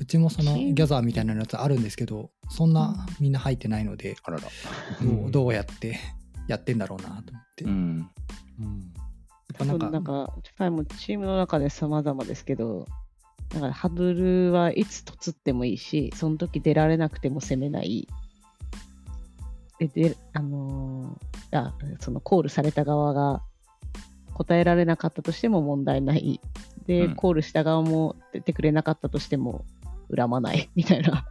うちもそのギャザーみたいなやつあるんですけど、そんなみんな入ってないので、あらら。どうんうどうやって やってんだろうなと思って。うん。うんぱなんかなんもうチームの中で様々ですけど、なんかハドルはいつ突ってもいいし、その時出られなくても攻めない。で、であのーあ、そのコールされた側が答えられなかったとしても問題ない。で、うんコールした側も出てくれなかったとしても恨まない みたいな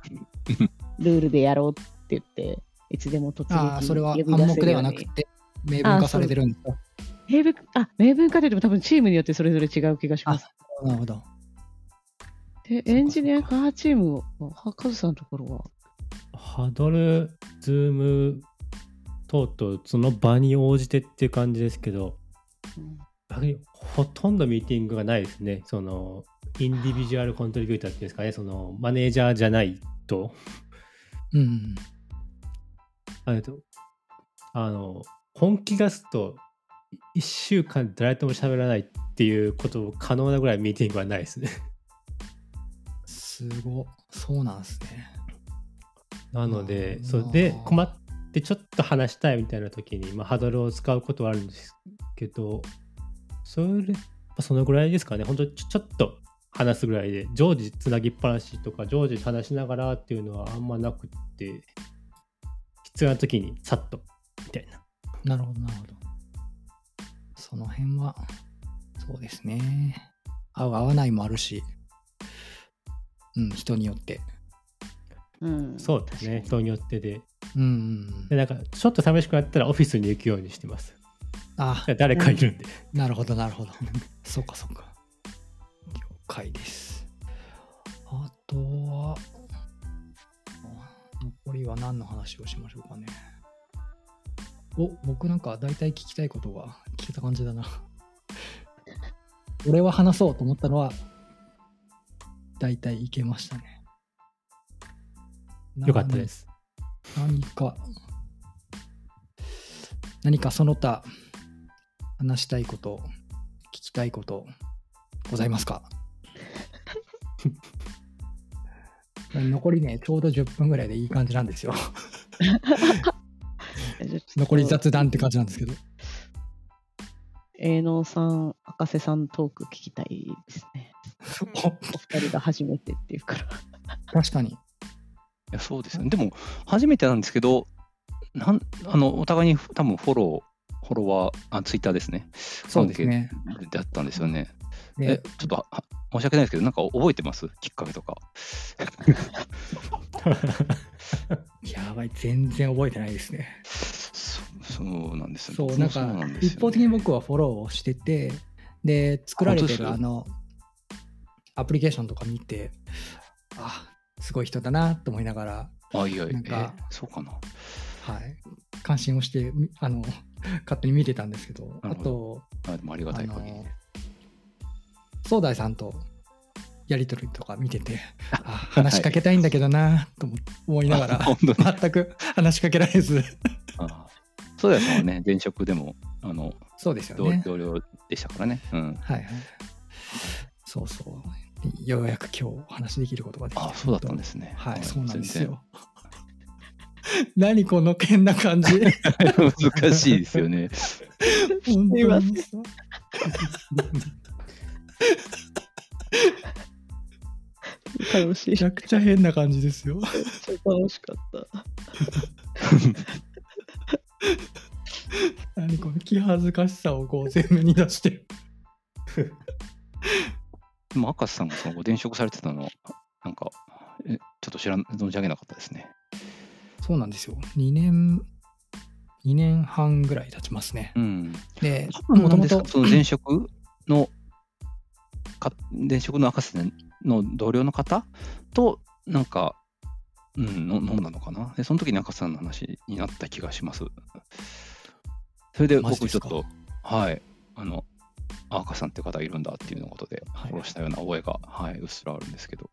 ルールでやろうって言って、いつでも突撃ああ、それは呼び暗黙ではなくて、明文化されてるんですか？明文あ明文化でも多分チームによってそれぞれ違う気がします。なるほど。で、エンジニア開発チームは、カズさんのところは？ハドル、ズーム等々、その場に応じてっていう感じですけど、うんほとんどミーティングがないですね。その、インディビジュアルコントリビューターっていうんですかね、その、マネージャーじゃないと、うん。あれと、あの、本気出すと、1週間誰とも喋らないっていうこと可能なぐらいミーティングはないですね。すご。そうなんですね。なのでう、んそれで困ってちょっと話したいみたいな時に、まあ、ハードルを使うことはあるんですけど、それ、まあそのぐらいですかね、本当にちょちょっと話すぐらいで、常時つなぎっぱなしとか、常時話しながらっていうのはあんまなくって、必要な時にさっとみたいな。なるほど、なるほど。その辺は、そうですね。合う合わないもあるし、うん、人によって。うん。そうですね、人によってで。うんうんで、なんか、ちょっと寂しくなったらオフィスに行くようにしてます。あ、誰かいるんで。なるほど、なるほど。そっかそっか。了解です。あとは、あ残りは何の話をしましょうかね。お、僕なんか大体聞きたいことが聞けた感じだな。俺は話そうと思ったのは、大体いけましたね。よかったで。す。何か、何かその他話したいこと、聞きたいこと、ございますか？残りね、ちょうど10分ぐらいでいい感じなんですよ。残り雑談って感じなんですけど。営農さん、赤瀬さんトーク聞きたいですね。お 二人が初めてっていうから。確かに。いやそうですよね。でも、初めてなんですけど、なんあのお互いに多分フォロー、フォロワー、あツイッターですね。そうですね。だったんですよね。えで、ちょっと申し訳ないですけど、なんか覚えてます？きっかけとか。やばい、全然覚えてないですね。そそうなんですよそう、なんかね一方的に僕はフォローをしてて、で、作られてるああの、アプリケーションとか見て、あ、すごい人だなと思いながら、あ、いやいや、えそうかな。はい、関心をして、みあの、勝手に見てたんですけど、あなるほと、あでもありがたい限りね。壮大さんとやりとりとか見てて、あ話しかけたいんだけどなと思思いながら、全く話しかけられず、あそうですもんね、前職でもあのそうですよ同ね。同僚でしたからね。うん。はいはい。そうそう。ようやく今日お話しできることができて。あそうだったんですね。はい、そうなんです全よ。何この変な感じ。然難しいですよね。本いませんにさ楽しい。めちゃくちゃ変な感じですよ。めっちゃ楽しかった。何この気恥ずかしさをこう前面に出してる。でも、赤瀬さんがその後転職されてたのは、なんか、えちょっと知らん、存じ上げなかったですね。そうなんですよ。2年、2年半ぐらい経ちますね。うん。で、多分もともとその前職の、か前職の赤瀬の同僚の方と、なんか、うん、の飲んだのかな。で、その時に赤瀬さんの話になった気がします。それで僕ちょっと、はい、あの、あ赤瀬さんって方いるんだっていうようなことで、はいフォローしたような覚えが、はい、うっすらあるんですけど。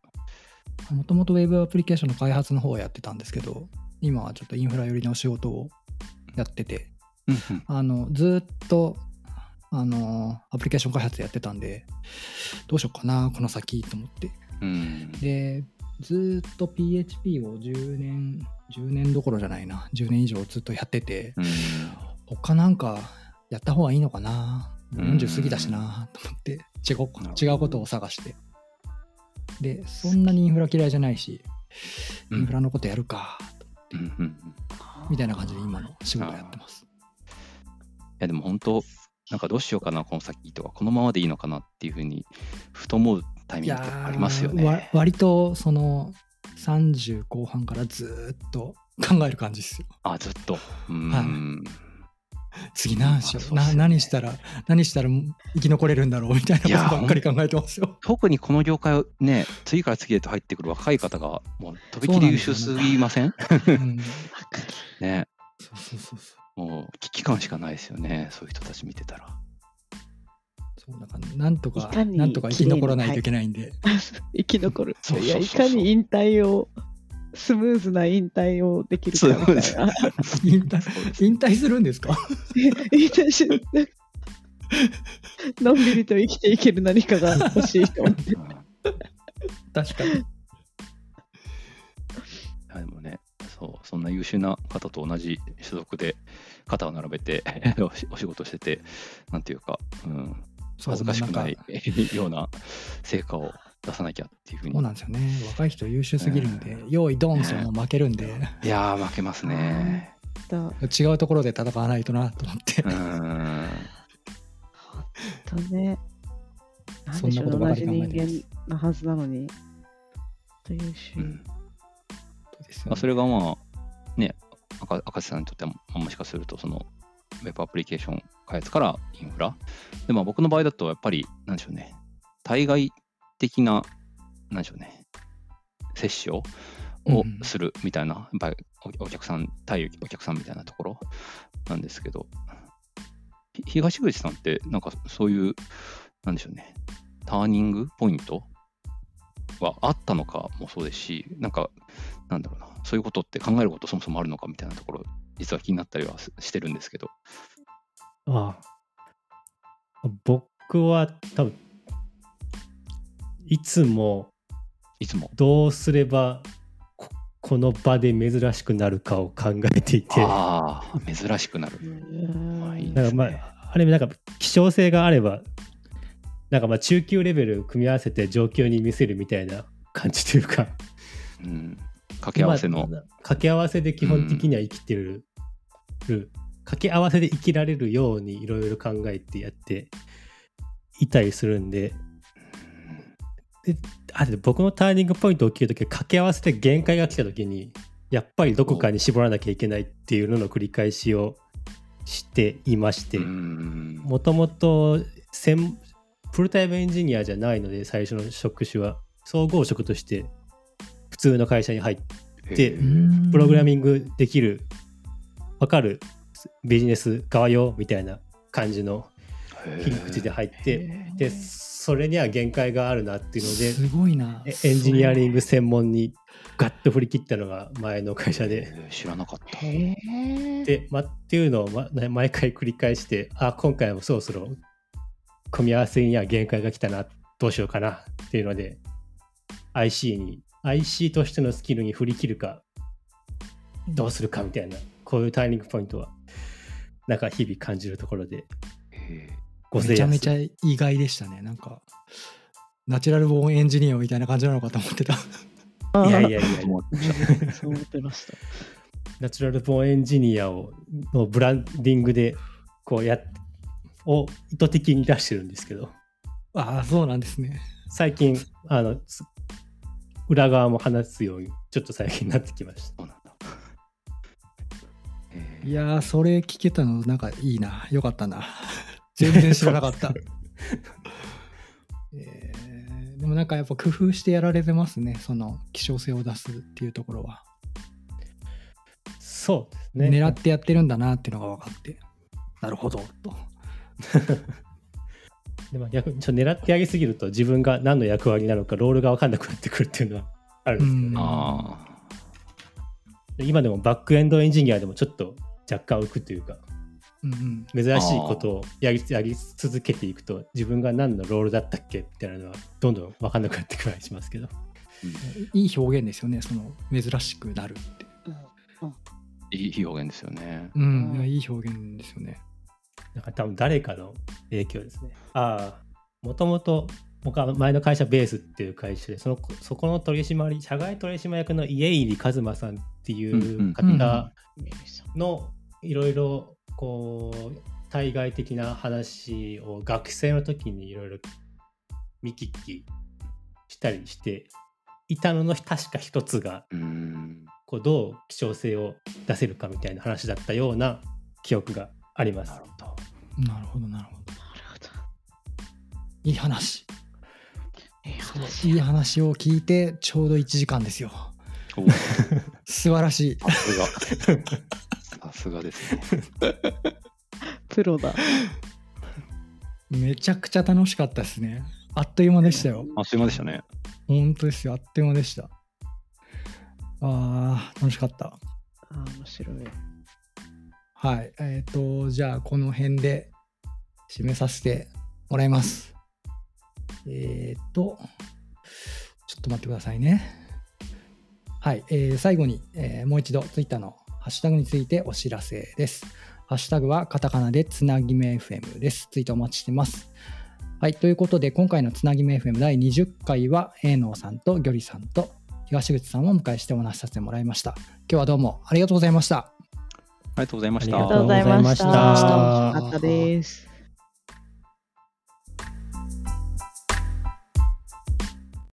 もともと Web アプリケーションの開発の方をやってたんですけど、今はちょっとインフラ寄りの仕事をやってて、あのずっとあのアプリケーション開発やってたんで、どうしようかな、この先と思って。うん。で、ずっと PHP を10年、10年どころじゃないな、10年以上ずっとやってて、うん他なんかやった方がいいのかな、うん40過ぎたしなと思って違う違うことを探して。で、そんなにインフラ嫌いじゃないし、うんインフラのことやるか、うんうんうんいみたいな感じで今の仕事やってます。や、でも本当、なんかどうしようかな、この先とか、このままでいいのかなっていうふうに、ふと思うタイミングってありますよわね。割とその30後半からずーっと考える感じですよ。あ、ずっと。うん。はい次何し何したら何したら生き残れるんだろうみたいないやことばっかり考えてますよ。特にこの業界をね、次から次へと入ってくる若い方が、もうとびきり優秀すぎません？うん、ね。そうそうそうそうもう危機感しかないですよね、そういう人たち見てたら。そうだからなんとかなんとか生き残らないといけないんで、生き残る。いや、いかに引退を、スムーズな引退をできるかみたいな。引退引退するんですか？引退しのんびりと生きていける何かが欲しいと思って。うん確かに。でもね、そう、そんな優秀な方と同じ所属で肩を並べてお仕お仕事してて、なんていうか、うん、恥ずかしくなんい ような成果を出さなきゃっていうふうに。そうなんですよね。若い人優秀すぎるんで、用意ドンその負けるんで、いやー、負けますね。だ違うところで戦わないとなと思ってう。ん。とね。なんでしょうそんなことばかり同じ人考えてます間なはずなのに。と優秀。うんまあ、それがまあ、ね、赤赤瀬さんにとっては、まあもしかすると、その、ウェブアプリケーション開発からインフラ。で、まあ僕の場合だと、やっぱり、なんでしょうね、対外的な、なんでしょうね、接種ををうん。するみたいな、やっぱりおお客さん、対お客さんみたいなところなんですけど、ひ東口さんって、なんかそういう、なんでしょうね、ターニングポイントはあったのかもそうですし、なんか、なんだろうな、そういうことって考えることそもそもあるのかみたいなところ、実は気になったりはすしてるんですけど。ああ。僕は多分いつもいつも。どうすればここの場で珍しくなるかを考えていてああ、珍しくなる。まあいいだからまああれなんか希少性があればなんかまあ中級レベル組み合わせて上級に見せるみたいな感じというかうん。掛け合わせの。まあ掛け合わせで基本的には生きてる、掛け合わせで生きられるようにいろいろ考えてやっていたりするんでであで僕のターニングポイント起きるときは掛け合わせで限界が来たときにやっぱりどこかに絞らなきゃいけないっていうのの繰り返しをしていましてうん。もともと専フルタイムエンジニアじゃないので最初の職種は総合職として普通の会社に入ってプログラミングできるわかるビジネス側よみたいな感じの切り口で入ってでそれには限界があるなっていうのですごいな。えエンジニアリング専門にガッと振り切ったのが前の会社で。知らなかった。で、ま、っていうのを、ま、ね毎回繰り返してあ今回もそろそろ組み合わせには限界が来たなどうしようかなっていうので IC に IC としてのスキルに振り切るかどうするかみたいなこういうターニングポイントはなんか日々感じるところでへめちゃめちゃ意外でしたね。なんか、ナチュラルボーンエンジニアみたいな感じなのかと思ってた。いやいやいや思ってました。ナチュラルボーンエンジニアをのブランディングでこうやっを意図的に出してるんですけどああ、そうなんですね。最近あのつ裏側も話すようにちょっと最近なってきましたいやー、それ聞けたの、なんかいいな。よかったな。全然知らなかった。えーでもなんかやっぱ工夫してやられてますね。その希少性を出すっていうところは。そうですね狙ってやってるんだなっていうのが分かって。なるほど、と。でも逆にちょっと狙ってやりすぎると自分が何の役割なのかロールが分かんなくなってくるっていうのはあるんですよね、うんあで今でもバックエンドエンジニアでもちょっと若干浮くというかうんうん。珍しいことをやりやり続けていくと自分が何のロールだったっけみたいなのはどんどん分かんなくなってくるりしますけどいい表現ですよね。その珍しくなるって。あ、いいいい表現ですよね。うん、うんいやいい表現ですよね。なんか多分誰かの影響ですね。ああ、もともと僕は前の会社ベースっていう会社で、そのそこの取締り、社外取締役の家入一馬さんっていう方うんうんのいろいろこう対外的な話を学生の時にいろいろ見聞きしたりしていたのの確か一つが。こうどう希少性を出せるかみたいな話だったような記憶がありますな。るほど。なるほど、なるほど。なるほど。いい話。いい話いい話を聞いて、ちょうど1時間ですよ。お 素晴らしい。さすが。ですね。プロだ。めちゃくちゃ楽しかったですね。あっという間でしたよ。あっという間でしたね。本当ですよ。あっという間でした。あー、楽しかった。あー面白い。はい。えっ、と、じゃあ、この辺で締めさせてもらいます。えっ、と、ちょっと待ってくださいね。はい。えー最後に、えーもう一度、Twitter のハッシュタグについてお知らせです。ハッシュタグはカタカナでつなぎめ FM です。ツイートお待ちしてます。はい。ということで、今回のつなぎめ FM 第20回は、営農さんとギョリさんと東口さんをお迎えしてお話しさせてもらいました。今日はどうもありがとうございました。ありがとうございました。ありありがとうございました。ありがとうございました楽しかったです。